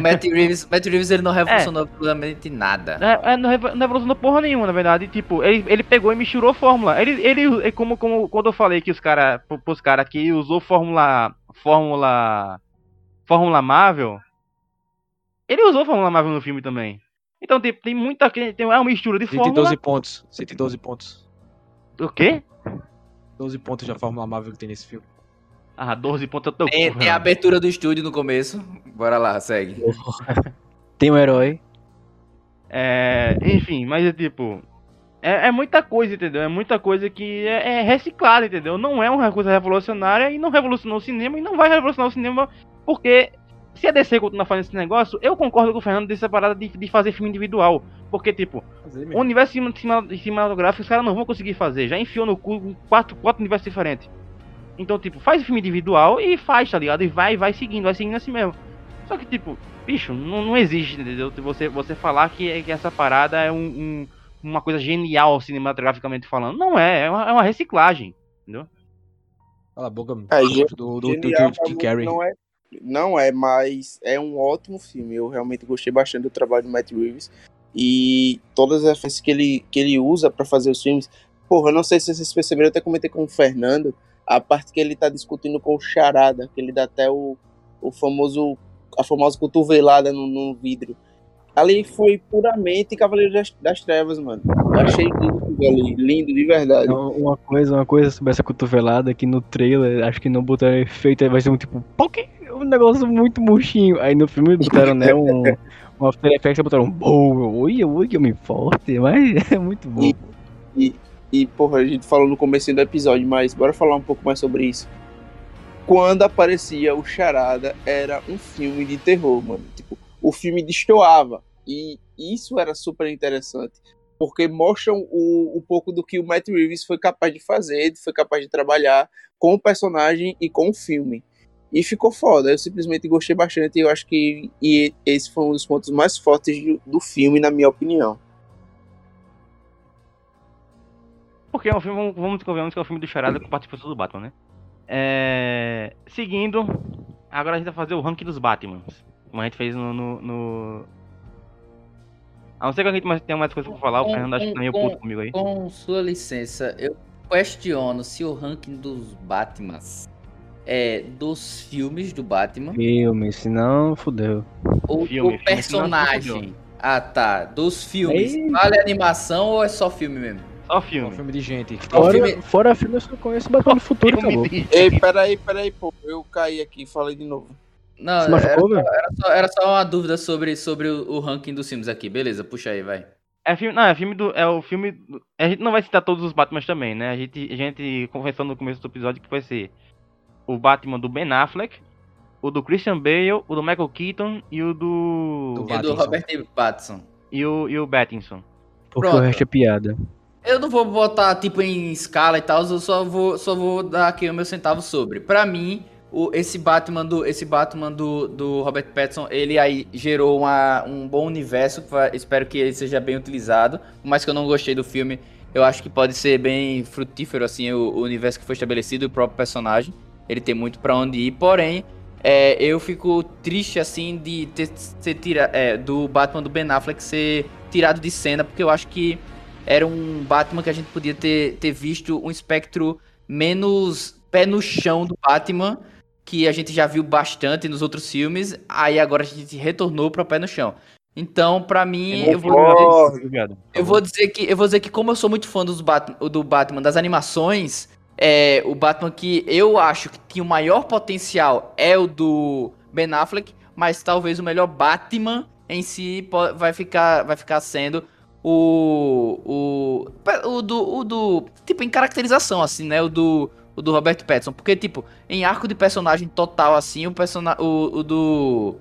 Matt Reeves, Matt Reeves ele não revolucionou é. absolutamente nada.
É, é, não revolucionou porra nenhuma, na verdade. Tipo, ele, ele pegou e misturou fórmula. Ele, ele como, como quando eu falei que os caras, pros caras que usou fórmula. Fórmula. Fórmula Marvel. Ele usou Fórmula Marvel no filme também. Então tem, tem muita. Tem, é uma mistura de fórmula.
112 pontos. 112 pontos.
O quê?
12 pontos da Fórmula Marvel que tem nesse filme.
Ah, 12 pontos eu tô
Tem, tem a abertura do estúdio no começo. Bora lá, segue.
tem um herói.
É, enfim, mas é tipo. É, é, muita coisa, entendeu? É muita coisa que é, é reciclada, entendeu? Não é uma coisa revolucionária e não revolucionou o cinema e não vai revolucionar o cinema porque se a DC continuar fazendo esse negócio, eu concordo com o Fernando dessa parada de, de fazer filme individual. Porque, tipo, o universo cinematográfico os caras não vão conseguir fazer. Já enfiou no cu quatro, quatro universos diferentes. Então, tipo, faz o filme individual e faz, tá ligado? E vai, vai seguindo, vai seguindo assim mesmo. Só que, tipo, bicho, não, não existe, entendeu? Você, você falar que, que essa parada é um, um, uma coisa genial cinematograficamente falando. Não é, é uma, é uma reciclagem, entendeu?
Cala a boca é, do, do, do, do Jim Carrey.
Não é, não é, mas é um ótimo filme. Eu realmente gostei bastante do trabalho do Matt Reeves. E todas as referências que ele, que ele usa para fazer os filmes. Porra, eu não sei se vocês perceberam, eu até comentei com o Fernando. A parte que ele tá discutindo com o Charada, que ele dá até o, o famoso. a famosa cotovelada no, no vidro. Ali foi puramente Cavaleiro das, das Trevas, mano. Eu achei lindo ali, lindo de verdade.
Uma coisa, uma coisa sobre essa cotovelada que no trailer, acho que não botaram efeito, vai ser um tipo, um negócio muito murchinho. Aí no filme botaram, né, um, um After Effects, botaram um boom, oi, oi, que homem forte, mas é muito bom.
E, e, e, porra, a gente falou no começo do episódio, mas bora falar um pouco mais sobre isso. Quando aparecia o Charada, era um filme de terror, mano. Tipo, o filme destoava. E isso era super interessante. Porque mostram o, um pouco do que o Matt Reeves foi capaz de fazer, foi capaz de trabalhar com o personagem e com o filme. E ficou foda. Eu simplesmente gostei bastante. E eu acho que e esse foi um dos pontos mais fortes do, do filme, na minha opinião.
Porque é um filme, vamos convenhamos que é um filme do Charada com participação do Batman, né? É... Seguindo, agora a gente vai fazer o ranking dos Batmans. Como a gente fez no. no, no... A não ser que a gente mais, tenha mais coisa pra falar, o Fernando acho que tá meio puto comigo aí.
Com sua licença, eu questiono se o ranking dos Batmans é, dos filmes do Batman.
Filme, senão fudeu.
Ou filme, do personagem. ah, tá. Dos filmes. Ei. Vale animação ou é só filme mesmo?
Só filme.
Só filme de gente.
Fora, filme... fora filme eu só conheço Batman no Futuro, acabou.
Ei, peraí, peraí, pô. Eu caí aqui, falei de novo.
Não,
Se machucou,
era,
velho?
era só, era só uma dúvida sobre, sobre o, o ranking dos filmes aqui. Beleza, puxa aí, vai.
É filme, não, é filme do. É o filme. do- A gente não vai citar todos os Batmans também, né? A gente, a gente conversou no começo do episódio que vai ser o Batman do Ben Affleck, o do Christian Bale, o do Michael Keaton e o do.
Do
E do. Robert Pattinson.
E o, e o Pattinson.
Porque
Pronto.
o resto é piada.
Eu não vou botar, tipo, em escala e tal, eu só vou, só vou dar aqui o meu centavo sobre. Pra mim, o, esse Batman, do, esse Batman do, do Robert Pattinson, ele aí gerou uma, um bom universo, espero que ele seja bem utilizado. Por mais que eu não gostei do filme, eu acho que pode ser bem frutífero, assim, o, o universo que foi estabelecido, o próprio personagem. Ele tem muito pra onde ir, porém... é, eu fico triste, assim, de ter, ser tira, é, do Batman do Ben Affleck ser tirado de cena, porque eu acho que era um Batman que a gente podia ter, ter visto um espectro menos pé no chão do Batman, que a gente já viu bastante nos outros filmes, aí agora a gente retornou para pé no chão. Então, pra mim, eu vou,
Concordo.
Obrigado.
eu vou dizer que eu vou dizer que como eu sou muito fã dos do Batman das animações, é o Batman que eu acho que tinha o maior potencial é o do Ben Affleck, mas talvez o melhor Batman em si vai ficar vai ficar sendo o o o do, o do tipo em caracterização assim, né, o do o do Robert Pattinson, porque tipo, em arco de personagem total assim, o persona o, o do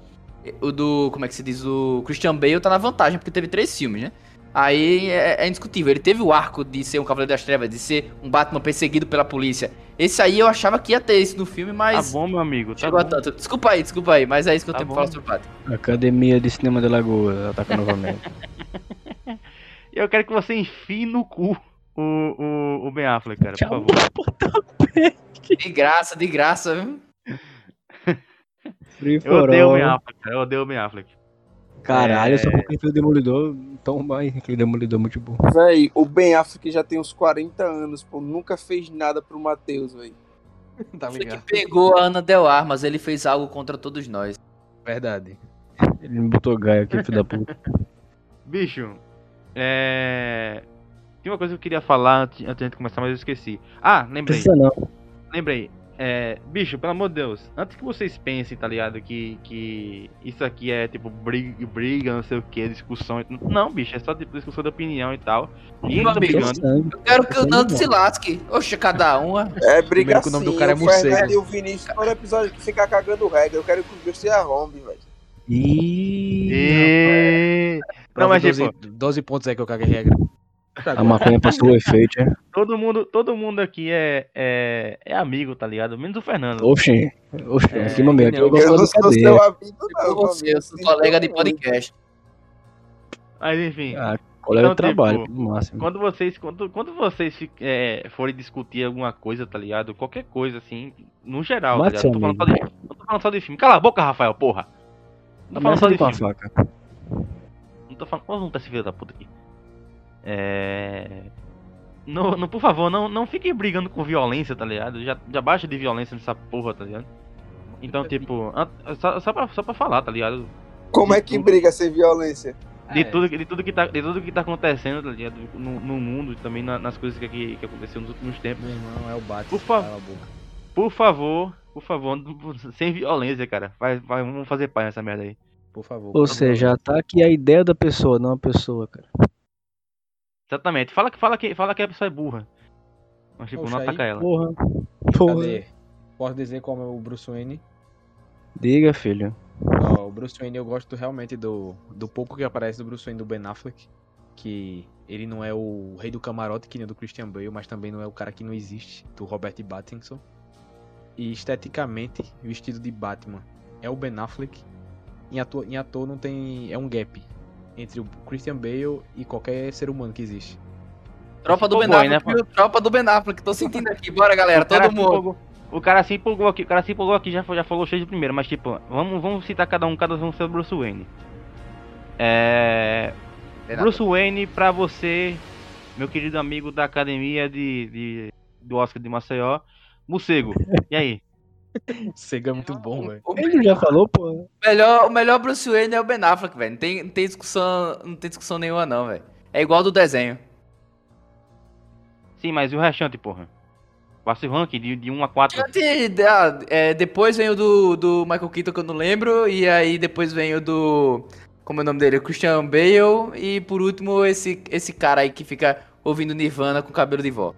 o do, como é que se diz, o Christian Bale tá na vantagem, porque teve três filmes, né? Aí é, é indiscutível. Ele teve o arco de ser um Cavaleiro das Trevas, de ser um Batman perseguido pela polícia. Esse aí eu achava que ia ter isso no filme,
Tá
mas
bom, meu amigo. Tá
chegou a
bom.
tanto. Desculpa aí, desculpa aí, mas é isso que eu
Tá
tenho
bom.
pra falar sobre o Batman.
Academia de Cinema de Lagoa ataca novamente.
Eu quero que você enfie no cu o, o, o Ben Affleck, cara, por favor.
De graça, de graça, viu?
Eu odeio o Ben. Affleck, cara. Eu odeio o Ben Affleck.
Caralho,
É.
só porque foi o Demolidor. Então vai, aquele Demolidor muito bom.
Véi, o Ben Affleck já tem uns 40 anos, pô. Nunca fez nada pro Matheus, véi.
Tá
Você que pegou a Ana Del Armas, ele fez algo contra todos nós.
Verdade.
Ele me botou gaia aqui, filho da puta.
Bicho, é. Tem uma coisa que eu queria falar antes, antes de gente começar, mas eu esqueci. Ah, lembrei.
Precisa não.
Lembrei. É, bicho, pelo amor de Deus, antes que vocês pensem, tá ligado? Que, que isso aqui é tipo briga, briga não sei o que, discussão. e- Não, bicho, é só tipo, discussão de opinião e tal. Ninguém
Meu
tá
amigo,
brigando.
Eu quero que o Nando se lasque. Oxe, cada uma.
É briga
Primeiro que o nome do cara é
o Fernando
morcego.
e o Vinícius, todo episódio que fica cagando regra. Eu quero que o bicho se arrombe, velho.
Ih,
E... Não, mas
12,
tipo,
12 pontos aí que eu caguei regra.
A maconha passou o efeito, é?
todo mundo, todo mundo aqui é, é, é amigo, tá ligado? Menos o Fernando.
Oxi, oxi,
É,
aqui momento.
eu
Eu gosto
Eu
de
não sou seu amigo, não.
Você, eu sou colega de podcast.
Mas enfim,
Ah, colega
Então,
de trabalho,
tipo,
no máximo.
quando vocês, quando, quando vocês é, forem discutir alguma coisa, tá ligado? Qualquer coisa, assim, no geral, tá
Mate
ligado? tô, falando só de, não tô falando só de filme. Cala a boca, Rafael, porra! Não tô falando só de filme.
faca.
Não tô falando. Vamos tá esse filho da puta aqui. É. Não, não, por favor, não, não fiquem brigando com violência, tá ligado? Já, já baixa de violência nessa porra, tá ligado? Então, tipo, só, só, pra, só pra falar, tá ligado?
Como é que briga sem violência?
De,
É.
tudo, de, tudo que tá, de tudo que tá acontecendo, tá ligado? No, no mundo e também na- nas coisas que, que, que aconteceu nos últimos tempos.
Meu irmão é o Batman.
Por favor.
Cala a boca.
Por favor, por favor, sem violência, cara. Vai, vai, vamos fazer paz nessa merda aí.
Por favor.
Ou seja, ataque a ideia da pessoa, não a pessoa, cara.
Exatamente. Fala, que- fala, que, fala que a pessoa é burra. Mas, tipo,
Poxa,
não
aí,
ataca ela.
Porra. Porra.
Cadê? Posso dizer como é o Bruce Wayne?
Diga, filho.
Ó, o Bruce Wayne eu gosto realmente do, do pouco que aparece do Bruce Wayne do Ben Affleck. Que ele não é o rei do camarote, que nem o do Christian Bale, mas também não é o cara que não existe, do Robert Pattinson. E esteticamente, o estilo de Batman é o Ben Affleck. Em ator, em ator não tem. É um gap entre o Christian Bale e qualquer ser humano que existe.
Tropa do Ben
né,
Affleck, viu? Tropa do Ben Affleck. Tô sentindo aqui. Bora, galera. Todo mundo.
empolgou- O cara se empolgou aqui, o cara se empolgou aqui, já, já falou cheio de primeiro, mas tipo, vamos, vamos citar cada um, cada um seu Bruce Wayne. É. Bruce Wayne pra você, meu querido amigo da academia de, de- do Oscar de Maceió, Morcego. E aí?
Sega é muito bom, velho.
O
Ele já falou, porra.
melhor, o melhor Bruce Wayne é o Ben Affleck, velho. Não tem, não tem discussão, não tem discussão nenhuma não, velho. É igual do desenho.
Sim, mas e o restante, porra? Faça o ranking de, de 1 a 4.
É, depois vem o do, do Michael Keaton, que eu não lembro. E aí depois vem o do. Como é o nome dele? Christian Bale. E por último, esse, esse cara aí que fica ouvindo Nirvana com cabelo de vó.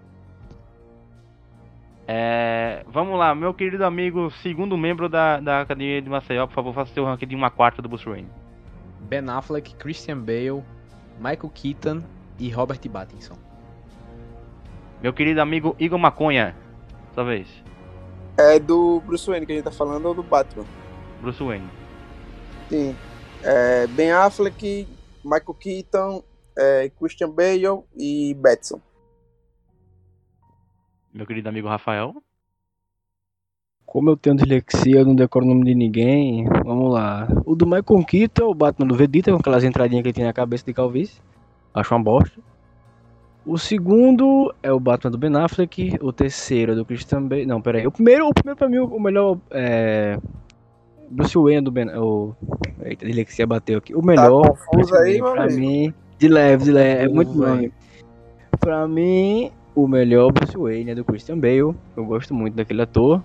É, vamos lá, meu querido amigo, segundo membro da, da Academia de Maceió, por favor, faça seu ranking de 1 a 4 do Bruce Wayne.
Ben Affleck, Christian Bale, Michael Keaton e Robert Pattinson.
Meu querido amigo Igor Maconha, sua vez.
É do Bruce Wayne que a gente tá falando ou do Batman?
Bruce Wayne.
Sim. É, ben Affleck, Michael Keaton, é, Christian Bale e Batson.
Meu querido amigo Rafael.
Como eu tenho dislexia, eu não decoro o nome de ninguém. Vamos lá. O do Michael Keaton é o Batman do Vegeta, com aquelas entradinhas que ele tem na cabeça de calvície. Acho uma bosta. O segundo é o Batman do Ben Affleck. O terceiro é do Christian Bale. Não, peraí. O primeiro, o primeiro pra mim, o melhor é. Bruce Wayne do Ben. O... Eita, dislexia bateu aqui. O melhor.
Tá confuso aí,
pra mim. De leve, de leve. É muito bom. Pra mim, o melhor Bruce Wayne é do Christian Bale. Eu gosto muito daquele ator.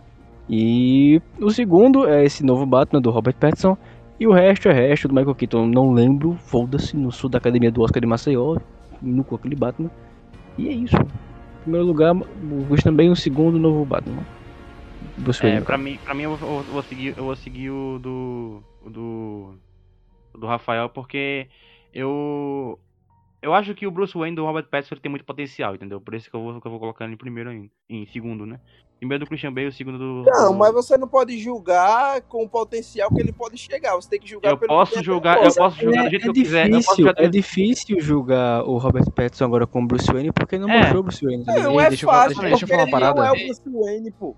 E o segundo é esse novo Batman do Robert Pattinson. E o resto é resto do Michael Keaton. Não lembro, foda-se, no sul da academia do Oscar de Maceió. No com aquele Batman. E é isso. Em primeiro lugar, o Christian Bale. O segundo, o novo Batman. Bruce
É,
Wayne.
pra mim, pra mim eu, vou, eu vou seguir, eu vou seguir o do. O do. do Rafael, porque eu. Eu acho que o Bruce Wayne do Robert Pattinson ele tem muito potencial, entendeu? Por isso que eu vou, que eu vou colocar ele em primeiro ainda. Em segundo, né? Primeiro do Christian Bale, segundo do.
Não,
do-
mas você não pode julgar com o potencial que ele pode chegar. Você tem que julgar
Eu
pelo
posso
que ele
julgar, eu posso julgar do
É,
jeito
é
que eu quiser. Eu julgar
é difícil julgar o Robert Pattinson agora como Bruce Wayne porque não
É.
mostrou o Bruce Wayne.
Não
Ei,
é
deixa eu falar-
fácil,
deixa eu
porque
falar uma
ele
parada.
não é o Bruce Wayne, pô.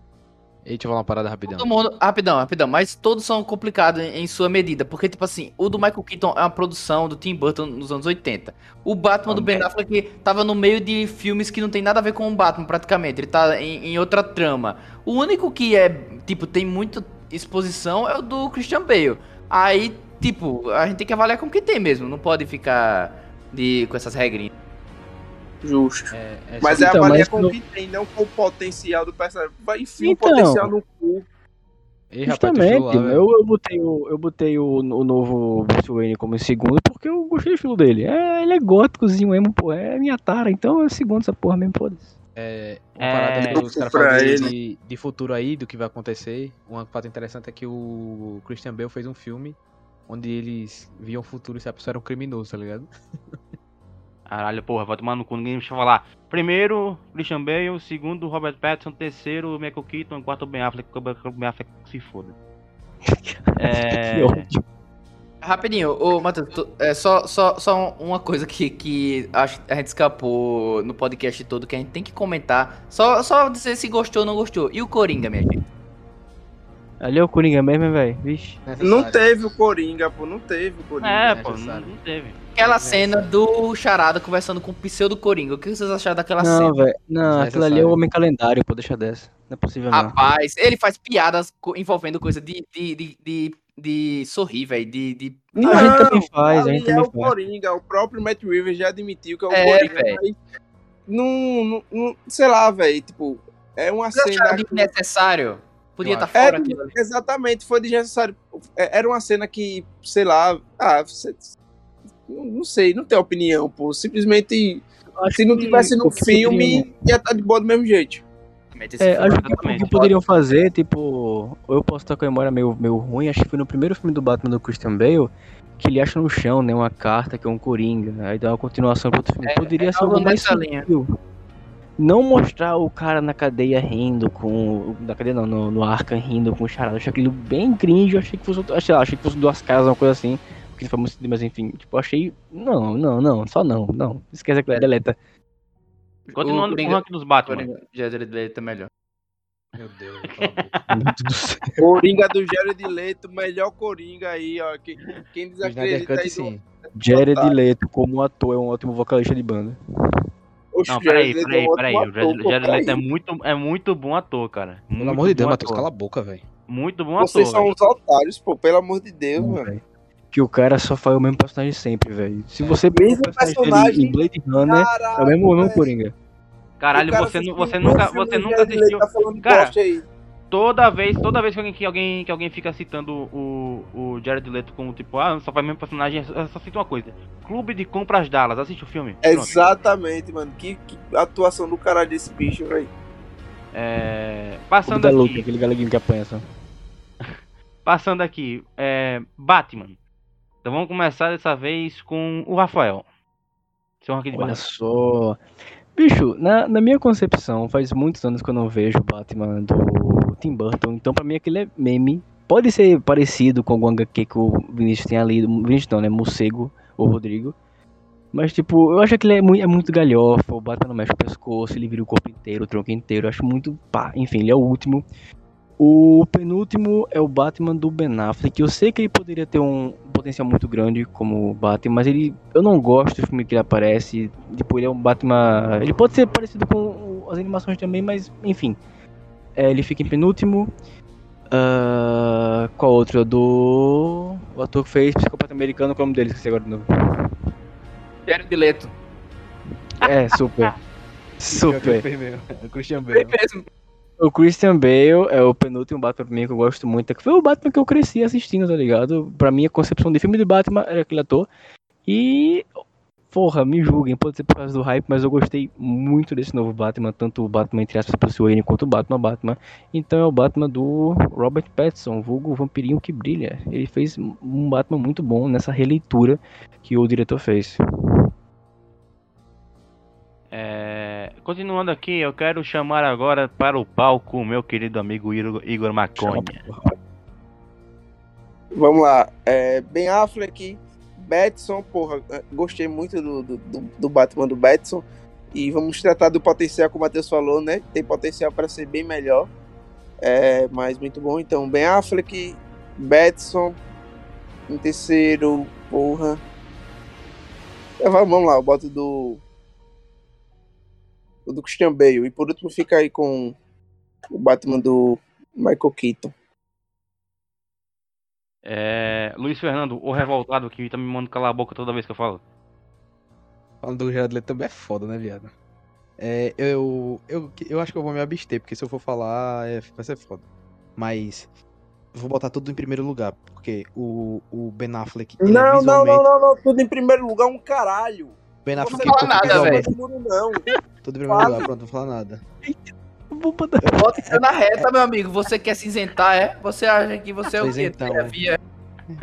E deixa eu falar uma parada rapidão.
Todo mundo, rapidão, rapidão, mas todos são complicados em, em sua medida, porque, tipo assim, o do Michael Keaton é uma produção do Tim Burton nos anos 80. O Batman do Ben Affleck tava no meio de filmes que não tem nada a ver com o Batman, praticamente, ele tá em, em outra trama. O único que é, tipo, tem muita exposição é o do Christian Bale. Aí, tipo, a gente tem que avaliar com o que tem mesmo, não pode ficar de, com essas regrinhas.
Justo.
É, é
Mas é
Então,
avaliar
mas
com o que tem, não com o potencial do personagem. Vai enfiar
Então.
o potencial no cu.
Ei, rapaz,
Justamente,
lá,
eu, eu botei, o, eu botei o, o novo Bruce Wayne como segundo porque eu gostei do estilo dele. É, ele é góticozinho emo, pô, é minha tara, então é segundo essa porra mesmo, foda-se.
É, uma
É,
parada que os caras falam de, de, de futuro aí, do que vai acontecer. Um fato interessante é que o Christian Bale fez um filme onde eles viam o futuro se a pessoa era um criminoso, tá ligado?
Caralho, porra, vai tomar no cu, ninguém me deixa falar. Primeiro, Christian Bale, segundo, Robert Pattinson, terceiro, Michael Keaton, quarto, Ben Affleck, que o Ben Affleck se foda. É...
Que ódio.
Rapidinho, ô Matheus, tu- é só, só, só uma coisa que, que acho que a gente escapou no podcast todo, que a gente tem que comentar. Só, só dizer se gostou ou não gostou. E o Coringa, minha gente?
Ali é o Coringa mesmo, velho. Vixe.
Não teve o Coringa, pô. Não teve o Coringa.
É,
É
pô, não,
necessário.
não teve.
Aquela cena do Charada conversando com o pseudo Coringa. O que vocês acharam daquela
Não,
cena?
velho. Não, aquilo ali é o. Homem Calendário, pô, deixa dessa. Não é possível, não.
Rapaz, ele faz piadas envolvendo coisa de, de, de, de, de sorrir, velho. De, de...
Não,
A gente também faz, a gente
é o
faz.
Coringa. O próprio Matt Reeves já admitiu que é o
É,
Coringa. Mas não, não, não- sei lá, velho. Tipo, é uma
Vocês
cena.
acharam desnecessário? Podia estar
acho.
fora
É,
aquilo ali.
exatamente, foi desnecessário. É, Era uma cena que, sei lá, ah, você- não, não sei, não tem opinião, pô. Simplesmente,
Acho
se não tivesse no
o que poderiam-
filme, ia estar de boa do mesmo jeito.
É, acho que o que poderiam fazer, tipo, ou eu posso estar com a memória meio, meio ruim, acho que foi no primeiro filme do Batman do Christian Bale, que ele acha no chão, né, uma carta que é um Coringa, aí dá uma continuação pro outro filme.
É,
Poderia
é
ser algo mais
linha.
sutil. Não mostrar o cara na cadeia rindo com. Na cadeia não, no, no Arkham rindo com o charada. Eu achei aquilo bem cringe, eu achei que fosse. Achei, achei que fosse duas caras, uma coisa assim. Porque foi muito mas enfim, tipo, achei. Não, não, não, só não, não. Esquece aquilo, deleta.
Continuando com o
Coringa-
ranking dos Batman.
Jared Leto é melhor.
Meu Deus,
do.
Coringa do Jared Leto, melhor Coringa aí, ó. Quem, quem desacredita aí
sim.
Jared Leto, como ator, é um ótimo vocalista de banda.
Oxe,
Não, peraí, peraí,
é um
peraí.
ótimo
O Jared, Leto é
peraí.
muito, é muito bom ator, cara.
Pelo
Muito
amor de Deus,
bom
Matheus,
ator.
cala a boca, velho.
Muito bom
Vocês
ator.
são
velho.
uns otários, pô, pelo amor de Deus,
Não,
mano.
velho. Que o cara só faz o mesmo personagem sempre, velho. Se você
Mesmo
o personagem,
personagem,
em Blade Runner, é o mesmo,
velho.
Coringa.
Caralho, você, você nunca, você nunca assistiu. Tá cara, toda vez, toda vez que alguém, que alguém, que alguém fica citando o, o Jared Leto como tipo, ah, só faz mesmo personagem, só cita uma coisa. Clube de Compras Dallas, assiste o filme.
Exatamente, mano. Que, que, atuação do caralho desse bicho, velho.
É... Passando aqui. Luke,
aquele galeguinho que apanha
Passando aqui, é... Batman. Então vamos começar dessa vez com o Rafael.
Seu Olha Batman. só. Bicho, na, na minha concepção, faz muitos anos que eu não vejo o Batman do Tim Burton, então pra mim aquele é meme. Pode ser parecido com o HQ que o Vinícius tenha lido, Vinícius não, né, Morcego, ou Rodrigo. Mas, tipo, eu acho que ele é muito, é muito galhofa, o Batman não mexe o pescoço, ele vira o corpo inteiro, o tronco inteiro, eu acho muito pá. Enfim, ele é o último. O penúltimo é o Batman do Ben Affleck. Eu sei que ele poderia ter um potencial muito grande como Batman, mas ele eu não gosto do filme que ele aparece. Tipo, ele é um Batman. Ele pode ser parecido com as animações também, mas enfim. É, ele fica em penúltimo. Uh, qual outro? Do. O ator que fez Psicopata Americano, qual é o nome dele? Esqueci agora de novo.
Jared Leto.
É, super. super. O Christian Bale. O Christian Bale é o penúltimo Batman pra mim que eu gosto muito. Que foi o Batman que eu cresci assistindo, tá ligado? Pra mim, a concepção de filme de Batman era aquele ator. E. Porra, me julguem, pode ser por causa do hype, mas eu gostei muito desse novo Batman, tanto o Batman entre aspas Bruce Wayne quanto o Batman Batman. Então é o Batman do Robert Pattinson, vulgo vampirinho que brilha. Ele fez um Batman muito bom nessa releitura que o diretor fez.
É, continuando aqui, eu quero chamar agora para o palco o meu querido amigo Igor Maconha.
Vamos lá. É, ben Affleck, Batson, porra, gostei muito do, do, do Batman do Batson. E vamos tratar do potencial, como o Matheus falou, né? Tem potencial para ser bem melhor. É, mas muito bom. Então, Ben Affleck, Batson. Em terceiro, porra. É, vamos lá, eu boto do o do Christian Bale. E por último fica aí com o Batman do Michael Keaton.
É, Luiz Fernando, o revoltado que tá me mandando calar a boca toda vez que eu falo.
Falando do Jared Leto também é foda, né, viado? É, eu, eu, eu acho que eu vou me abster, porque se eu for falar, é, vai ser foda. Mas vou botar tudo em primeiro lugar, porque o, o Ben Affleck.
Não, é visualmente... não, não, não, não, tudo em primeiro lugar um caralho.
Ben Affleck. Não fala nada, velho. Não.
Tudo em primeiro lugar, pronto, não fala nada.
Eu boto você na reta, meu amigo. Você quer se isentar, é? Você acha que você é o quê?
Então, é.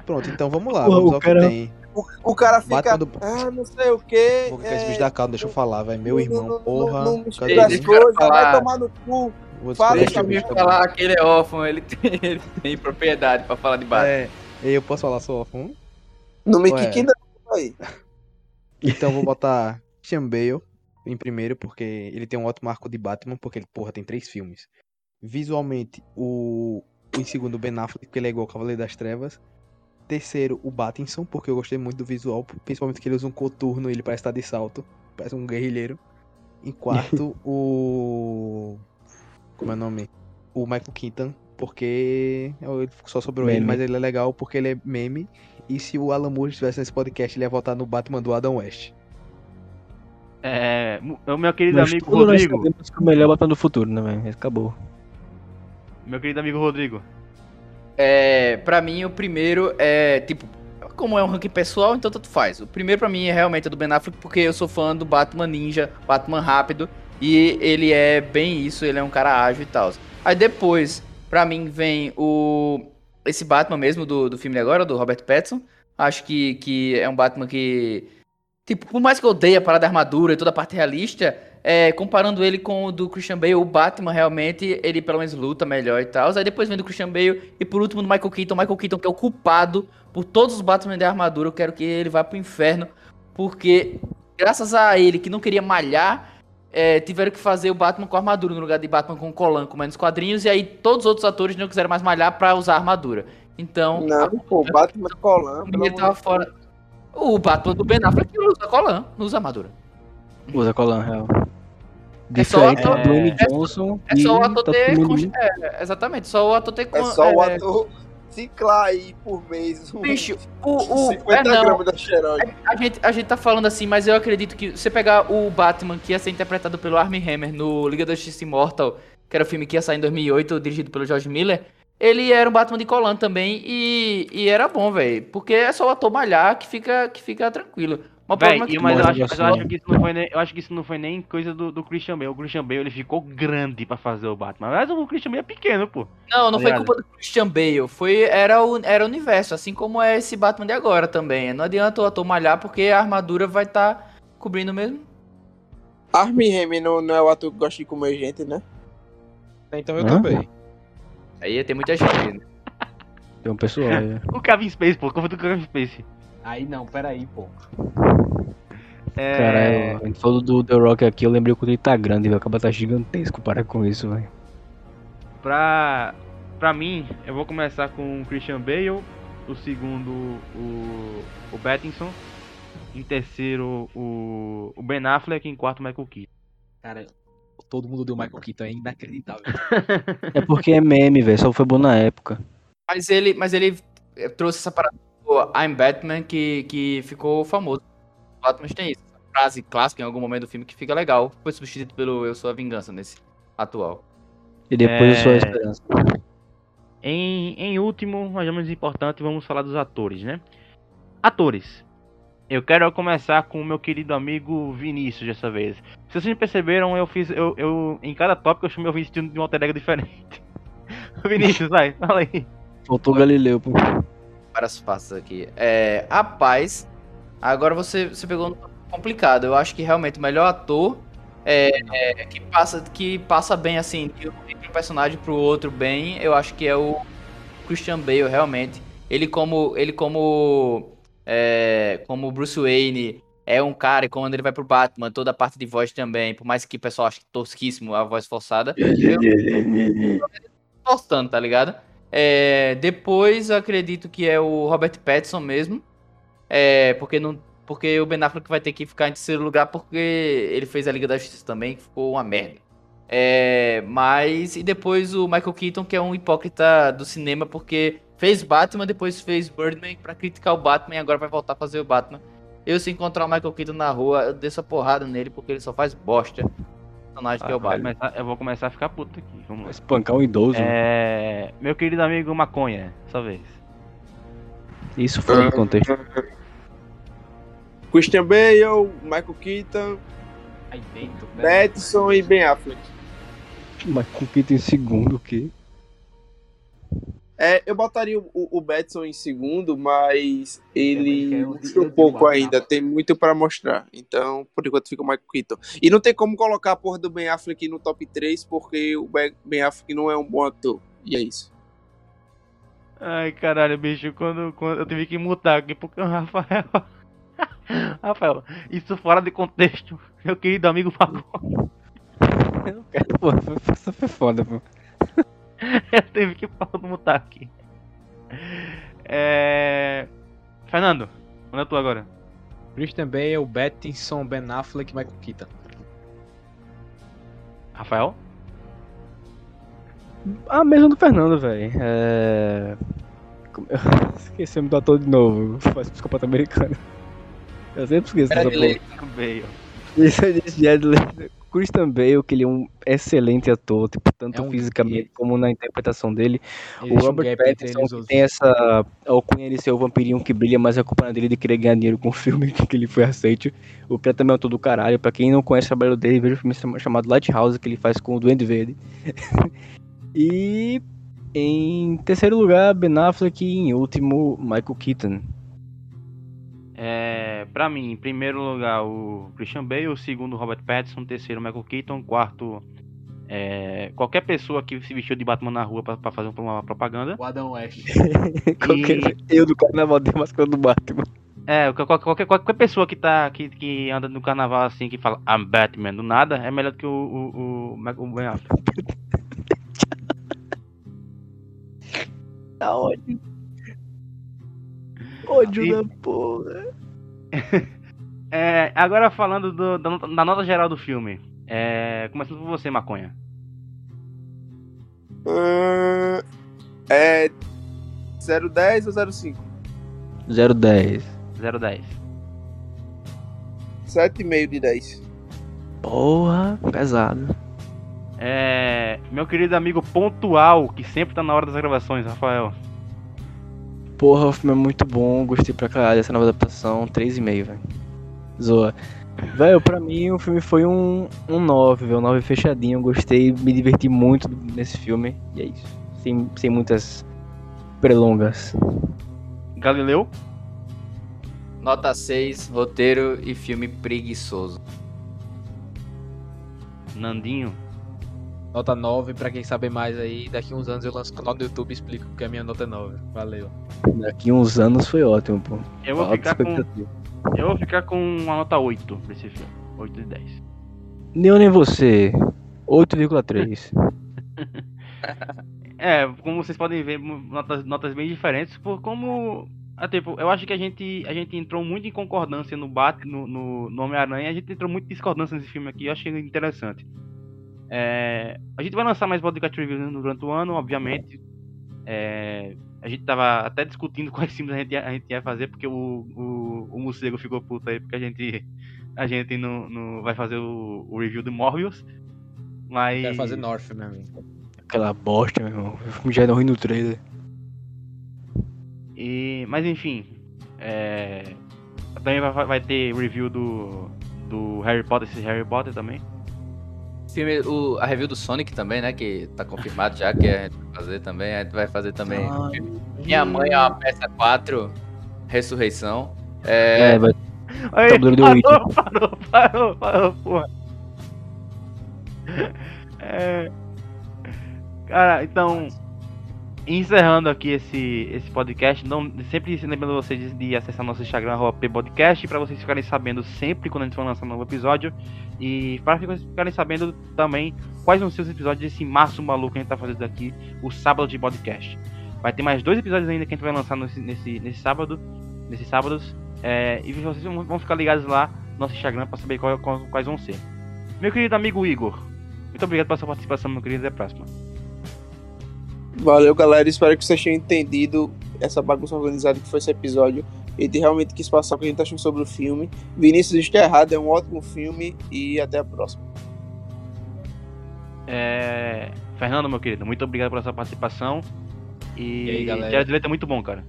Pronto, então vamos lá. Vamos que tem.
O, o, cara fica. Do... Ah, não sei o quê.
Vou ficar esse bicho da calma, deixa eu falar, velho. Meu irmão, não, porra.
Não, não cadê as coisas, vai tomar no cu.
Fala deixa o bicho falar que ele é órfão, ele tem, ele tem propriedade pra falar de base. É,
eu posso falar, sou órfão?
Não me quique não, aí.
Então vou botar Bale em primeiro, porque ele tem um ótimo arco de Batman, porque ele, porra, tem três filmes. Visualmente, o, o em segundo, Ben Affleck, porque ele é igual ao Cavaleiro das Trevas. Terceiro, o Battinson, porque eu gostei muito do visual, principalmente que ele usa um coturno e ele parece estar de salto, parece um guerrilheiro. Em quarto, o. Como é o nome? O Michael Keaton, porque só sobrou meme. ele, mas ele é legal porque ele é meme. E se o Alan Moore estivesse nesse podcast, ele ia votar no Batman do Adam West.
É. O meu querido Mas amigo Rodrigo.
Nós que o melhor Batman do futuro, né, velho? Acabou.
Meu querido amigo Rodrigo.
É. Pra mim, o primeiro é. Tipo, como é um ranking pessoal, então tanto faz. O primeiro pra mim é realmente do Ben Affleck, porque eu sou fã do Batman Ninja, Batman rápido. E ele é bem isso, ele é um cara ágil e tal. Aí depois, pra mim, vem o esse Batman mesmo do, do filme de agora, do Robert Pattinson. Acho que, que é um Batman que. Tipo, por mais que eu odeie a parada da armadura e toda a parte realista, é, comparando ele com o do Christian Bale, o Batman realmente, ele pelo menos luta melhor e tal. Aí depois vem do Christian Bale e por último do Michael Keaton. Michael Keaton que é o culpado por todos os Batman de armadura. Eu quero que ele vá pro inferno, porque graças a ele que não queria malhar, é, tiveram que fazer o Batman com armadura no lugar de Batman com colan, com menos quadrinhos, e aí todos os outros atores não quiseram mais malhar para usar armadura. Então.
Não, pô, Batman colan.
Ele tava fora. O Batman do Ben Affleck usa colan, não usa armadura.
Usa colan, real.
É só o ator. É, Johnson é, é só o ator ter. É, exatamente, só o ator ter.
É só o é, ator ciclar aí por mês.
Bicho, o. o
50
é,
gramas da xeroide.
a, gente, a gente tá falando assim, mas eu acredito que você pegar o Batman que ia ser interpretado pelo Armie Hammer no Liga da Justiça Immortal, que era o filme que ia sair em 2008, dirigido pelo George Miller, ele era um Batman de Colan também e, e era bom, velho. Porque é só o ator malhar que fica, que fica tranquilo. Mas é que
eu acho,
de
mas eu acho
suor.
que isso não foi nem, eu acho que isso não foi nem coisa do, do Christian Bale. O Christian Bale ele ficou grande pra fazer o Batman. Mas o Christian Bale é pequeno, pô.
Não, não foi
Aliás,
culpa do Christian Bale. Foi, era, o, era o universo, assim como é esse Batman de agora também. Não adianta o ator malhar porque a armadura vai estar cobrindo mesmo.
Armie Hammer não, não é o ator que gosta de comer gente, né?
Então eu
Hã?
também.
Aí tem muita gente. né?
Tem um pessoal aí.
O Kevin Space, pô. Como do Kevin Space?
Aí não, peraí, pô.
É...
Cara, a gente falou do The Rock aqui, eu lembrei quando ele tá grande, velho. Acaba tá gigantesco, para com isso, velho.
Pra, pra mim, eu vou começar com o Christian Bale. O segundo, o, o Pattinson. Em terceiro, o, o Ben Affleck. Em quarto, o Michael Keaton.
Cara, todo mundo deu Michael Keaton, é inacreditável.
É porque é meme, velho. Só foi bom na época.
Mas ele, mas ele eh, trouxe essa parada do I'm Batman que, que ficou famoso. O Batman tem isso. Essa frase clássica em algum momento do filme que fica legal. Foi substituído pelo Eu Sou a Vingança nesse atual.
E depois
É.
a sua esperança.
Em, em último, mas não menos importante, vamos falar dos atores, né? Atores. Eu quero começar com o meu querido amigo Vinícius dessa vez. Se vocês perceberam, eu fiz. Eu, eu, em cada tópico eu chamei o Vinícius de um alter ego diferente. Vinícius, vai, fala aí.
Faltou Galileu, pô.
Várias faces aqui. É, rapaz, agora você, você pegou um complicado. Eu acho que realmente o melhor ator é, é, que, passa, que passa bem assim, de um entre um personagem pro outro bem, eu acho que é o Christian Bale, realmente. Ele como. Ele como. É, como Bruce Wayne é um cara, e quando ele vai pro Batman, toda a parte de voz também, por mais que o pessoal ache tosquíssimo a voz forçada, eu, forçando, tá ligado? É, depois eu acredito que é o Robert Pattinson mesmo. É, porque não. Porque o Ben Affleck vai ter que ficar em terceiro lugar porque ele fez a Liga da Justiça também, que ficou uma merda. É, mas. E depois o Michael Keaton, que é um hipócrita do cinema, porque fez Batman, depois fez Birdman pra criticar o Batman e agora vai voltar a fazer o Batman. Eu, se encontrar o Michael Keaton na rua, eu desço a porrada nele porque ele só faz bosta. O personagem que é o
Ah,
Batman.
começar- eu vou começar a ficar puto aqui. Vamos lá.
Espancar um idoso.
É, meu querido amigo Maconha, sua vez.
Isso fora do contexto.
Christian Bale, Michael Keaton,
né?
Pattinson e Ben Affleck.
Mas com Keaton em segundo, o quê?
É, eu botaria o, o Batson em segundo, mas ele
É, eu
pouco ainda, tem muito pra mostrar. Então, por enquanto fica o Michael Keaton. E não tem como colocar a porra do Ben Affleck no top 3, porque o Ben Affleck não é um bom ator. E é isso.
Ai, caralho, bicho, quando, quando eu tive que mutar aqui porque o Rafael. Rafael, isso fora de contexto. Meu querido amigo Maconha.
Pô, isso foi foda, pô.
Eu tive que mutar aqui. É. Fernando, onde é tu agora?
Christian Bale, Pattinson, Ben Affleck e Michael Keaton.
Rafael?
A mesma do Fernando, velho. É. como- Esqueci o nome do ator de novo. Faz psicopata americano. Eu sempre esqueço dessa porra.
Bale.
Isso eu disse Jedley. Christian Bale, que ele é um excelente ator, tipo, tanto
É um-
fisicamente como na interpretação dele. o
Existe um
Robert
entre
Pattinson que tem essa alcunha de ser o vampirinho que brilha, mas a culpa é dele de querer ganhar dinheiro com o filme que ele foi aceite. O cara também é um ator do caralho. Pra quem não conhece o trabalho dele, veja o filme chama- chamado Lighthouse, que ele faz com o Duende Verde. e em terceiro lugar, Ben Affleck e em último, Michael Keaton.
É, pra mim, em primeiro lugar o Christian Bale, segundo o Robert Pattinson, terceiro Michael Keaton, quarto é, qualquer pessoa que se vestiu de Batman na rua pra, pra fazer uma propaganda.
O Adam West.
Qualquer- Eu do carnaval de máscara do Batman.
É, qualquer, qualquer, qualquer pessoa que, tá, que, que anda no carnaval assim, que fala I'm Batman do nada, é melhor do que o, o, o, Michael Ben Affleck.
Tá ódio. Ódio
E-
da porra.
É, agora falando do- da, nota- da nota geral do filme. É, começando por você, Maconha.
Ahn, é 010 ou 05?
010.
010.
7,5 de 10.
Porra, pesado.
É. Meu querido amigo pontual, que sempre tá na hora das gravações, Rafael.
Porra, o filme é muito bom, gostei pra caralho dessa nova adaptação, 3,5, velho. Zoa. Velho, pra mim o filme foi um, um 9, velho, um 9 fechadinho, gostei, me diverti muito nesse filme, e é isso. Sem, sem muitas prelongas.
Galileu?
Nota 6, roteiro e filme preguiçoso.
Nandinho?
Nota 9, pra quem saber mais aí, daqui uns anos eu lanço o canal do YouTube e explico porque a minha nota é 9. Valeu.
Daqui uns anos foi ótimo, pô.
Eu vou
Alta
ficar com. Eu vou ficar com uma nota 8 pra esse filme. 8 de 10.
Nem eu nem você. 8,3.
É, como vocês podem ver, notas, notas bem diferentes, por como. Ah, tipo, eu acho que a gente, a gente entrou muito em concordância no Bat, no, no, no Homem-Aranha, a gente entrou muito em discordância nesse filme aqui, eu achei interessante. É, a gente vai lançar mais podcast reviews durante o ano, obviamente. É, a gente tava até discutindo quais filmes a gente ia, a gente ia fazer, porque o, o, o morcego ficou puto aí, porque a gente, a gente não, não vai fazer o, o review do Morbius. Mas.
Quero fazer North, meu amigo.
Aquela bosta, meu irmão. O filme já era ruim no trailer.
E, mas enfim, é, também vai, vai ter review do, do Harry Potter, esse Harry Potter também.
Filme, o, a review do Sonic também, né? Que tá confirmado já que a gente vai fazer também. A gente vai fazer também. Minha mãe é uma peça 4, Ressurreição. É,
É, vai
Aí, parou, parou, parou, parou, porra. É, cara, então, encerrando aqui esse, esse podcast, não, sempre lembrando vocês de, acessar nosso Instagram, arroba ppodcast, para vocês ficarem sabendo sempre quando a gente for lançar um novo episódio. E para ficarem sabendo também quais vão ser os episódios desse maço maluco que a gente tá fazendo aqui, o sábado de podcast. Vai ter mais dois episódios ainda que a gente vai lançar nesse, nesse, nesse sábado, nesses sábados. É, e vocês vão vão ficar ligados lá no nosso Instagram para saber qual- qual- quais vão ser. Meu querido amigo Igor, muito obrigado pela sua participação, meu querido. Até a próxima.
Valeu, galera. Espero que vocês tenham entendido essa bagunça organizada que foi esse episódio. E de realmente quis passar o que a gente achou sobre o filme. Vinícius está errado, é um ótimo filme. E até a próxima.
É, Fernando, meu querido, muito obrigado pela sua participação. E,
E aí, galera?
Jared Leto é muito bom, cara.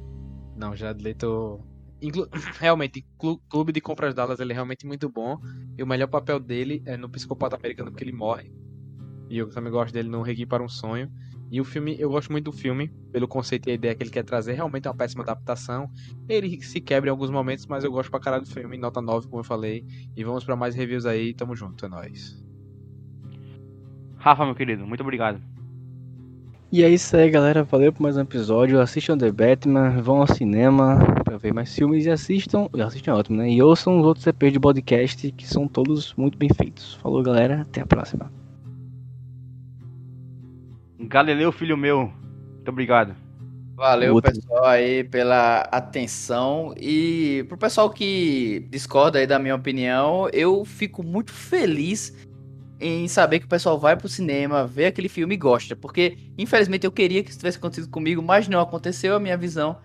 Não, já Leto. Inclu... Realmente, Clu- Clube de Compras Dallas ele é realmente muito bom. E o melhor papel dele é no Psicopata Americano, porque ele morre. E eu também gosto dele no Reggae para um Sonho. E o filme, eu gosto muito do filme, pelo conceito e a ideia que ele quer trazer. Realmente é uma péssima adaptação. Ele se quebra em alguns momentos, mas eu gosto pra caralho do filme. Nota 9, como eu falei. E vamos pra mais reviews aí. Tamo junto, é nóis.
Rafa, meu querido, muito obrigado.
E é isso aí, galera. Valeu por mais um episódio. Assistam The Batman, vão ao cinema pra ver mais filmes e assistam. e Assistam é ótimo, né? E ouçam os outros EPs de podcast que são todos muito bem feitos. Falou, galera. Até a próxima.
Galileu, filho meu, muito obrigado.
Valeu,
Outro.
pessoal, aí pela atenção. E pro pessoal que discorda aí da minha opinião, eu fico muito feliz em saber que o pessoal vai pro cinema, vê aquele filme e gosta. Porque, infelizmente, eu queria que isso tivesse acontecido comigo, mas não aconteceu. A minha visão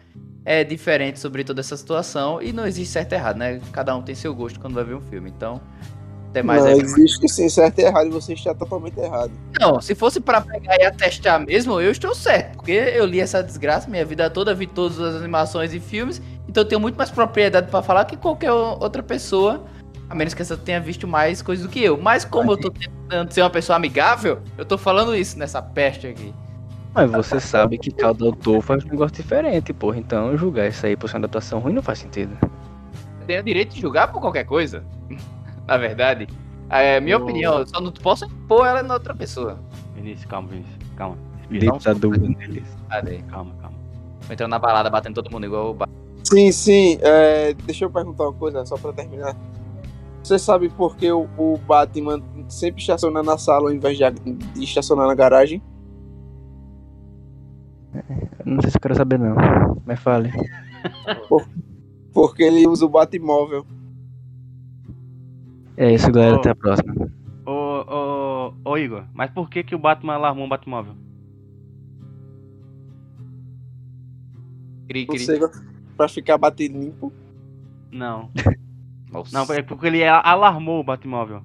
é diferente sobre toda essa situação. E não existe certo e errado, né? Cada um tem seu gosto quando vai ver um filme. Então, até mais
Não,
aí.
existe sim, certo e errado. E você está totalmente errado.
Não, se fosse pra pegar e atestar mesmo, eu estou certo. Porque eu li essa desgraça minha vida toda, vi todas as animações e filmes. Então eu tenho muito mais propriedade pra falar que qualquer outra pessoa. A menos que essa tenha visto mais coisas do que eu. Mas como eu tô tentando ser uma pessoa amigável, eu tô falando isso nessa peste aqui.
Mas você sabe que cada autor faz um negócio diferente, porra. Então julgar isso aí por ser uma adaptação ruim não faz sentido.
Eu tenho o direito de julgar por qualquer coisa. Na verdade. É minha opinião, eu só não posso impor ela na outra pessoa.
Vinícius, calma, Vinícius, calma.
Direito da dúvida.
Cadê?
calma, calma.
Tô entrando na balada, batendo todo mundo igual o ba-
Sim, sim. é, deixa eu perguntar uma coisa, só pra terminar. Você sabe por que o, o Batman sempre estaciona na sala ao invés de, de estacionar na garagem?
Não sei se eu quero saber não. Mas fale.
Porque ele usa o Batmóvel.
É isso, galera.
Ô.
Até a próxima.
Ô, ô, ô Igor, mas por que que o Batman alarmou um Batmóvel?
Cri, cri.
Você pra ficar batendo limpo.
Não.
Nossa.
Não, é porque ele alarmou o Batmóvel.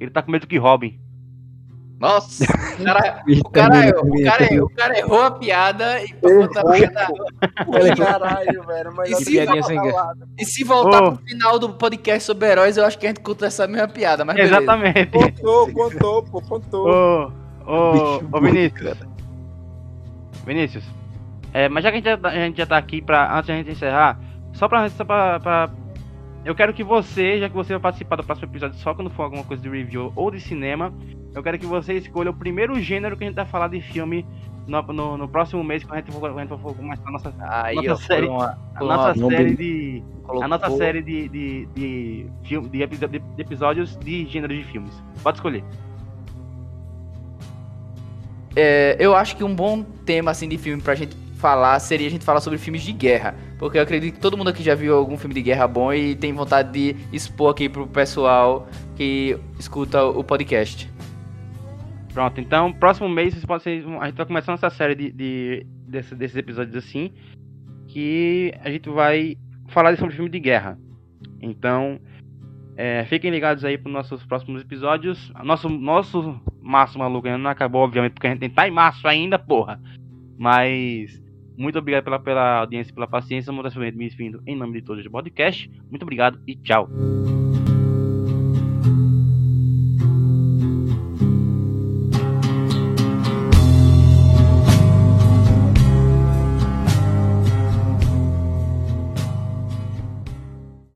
Ele tá com medo que roubem.
Nossa, o cara, o cara, errou, o cara, o cara errou a piada e botou a piada.
Caralho, velho. Mas
E se. E se voltar
Ô.
pro final do podcast sobre heróis, eu acho que a gente conta essa mesma piada, mas beleza.
Exatamente.
Contou, contou, pô, contou.
Ô, ô
burro,
Vinícius. Vinícius. É, mas já que a gente já, tá- a gente já tá aqui pra. Antes da gente encerrar, só pra, só pra, pra- Eu quero que você, já que você vai participar do próximo episódio só quando for alguma coisa de review ou de cinema, eu quero que você escolha o primeiro gênero que a gente vai falar de filme no, no, no próximo mês, quando a gente for, a gente for começar a nossa,
Aí,
Nossa
ó,
série-
uma,
a nossa
uma-
série de. A nossa série de, de, de, filme, de, de- de episódios de gêneros de filmes. Pode escolher.
É, eu acho que um bom tema assim de filme pra gente falar seria a gente falar sobre filmes de guerra. Porque eu acredito que todo mundo aqui já viu algum filme de guerra bom e tem vontade de expor aqui pro pessoal que escuta o podcast.
Pronto, então, próximo mês vocês a gente vai começar essa série de, de- desse- desses episódios assim, que a gente vai falar sobre filme de guerra. Então, é, fiquem ligados aí para nossos próximos episódios. Nosso, nosso março maluco ainda não acabou, obviamente, porque a gente tá em março ainda, porra. Mas, muito obrigado pela, pela audiência pela paciência. Mudança me despedindo em nome de todos do podcast. Muito obrigado e tchau.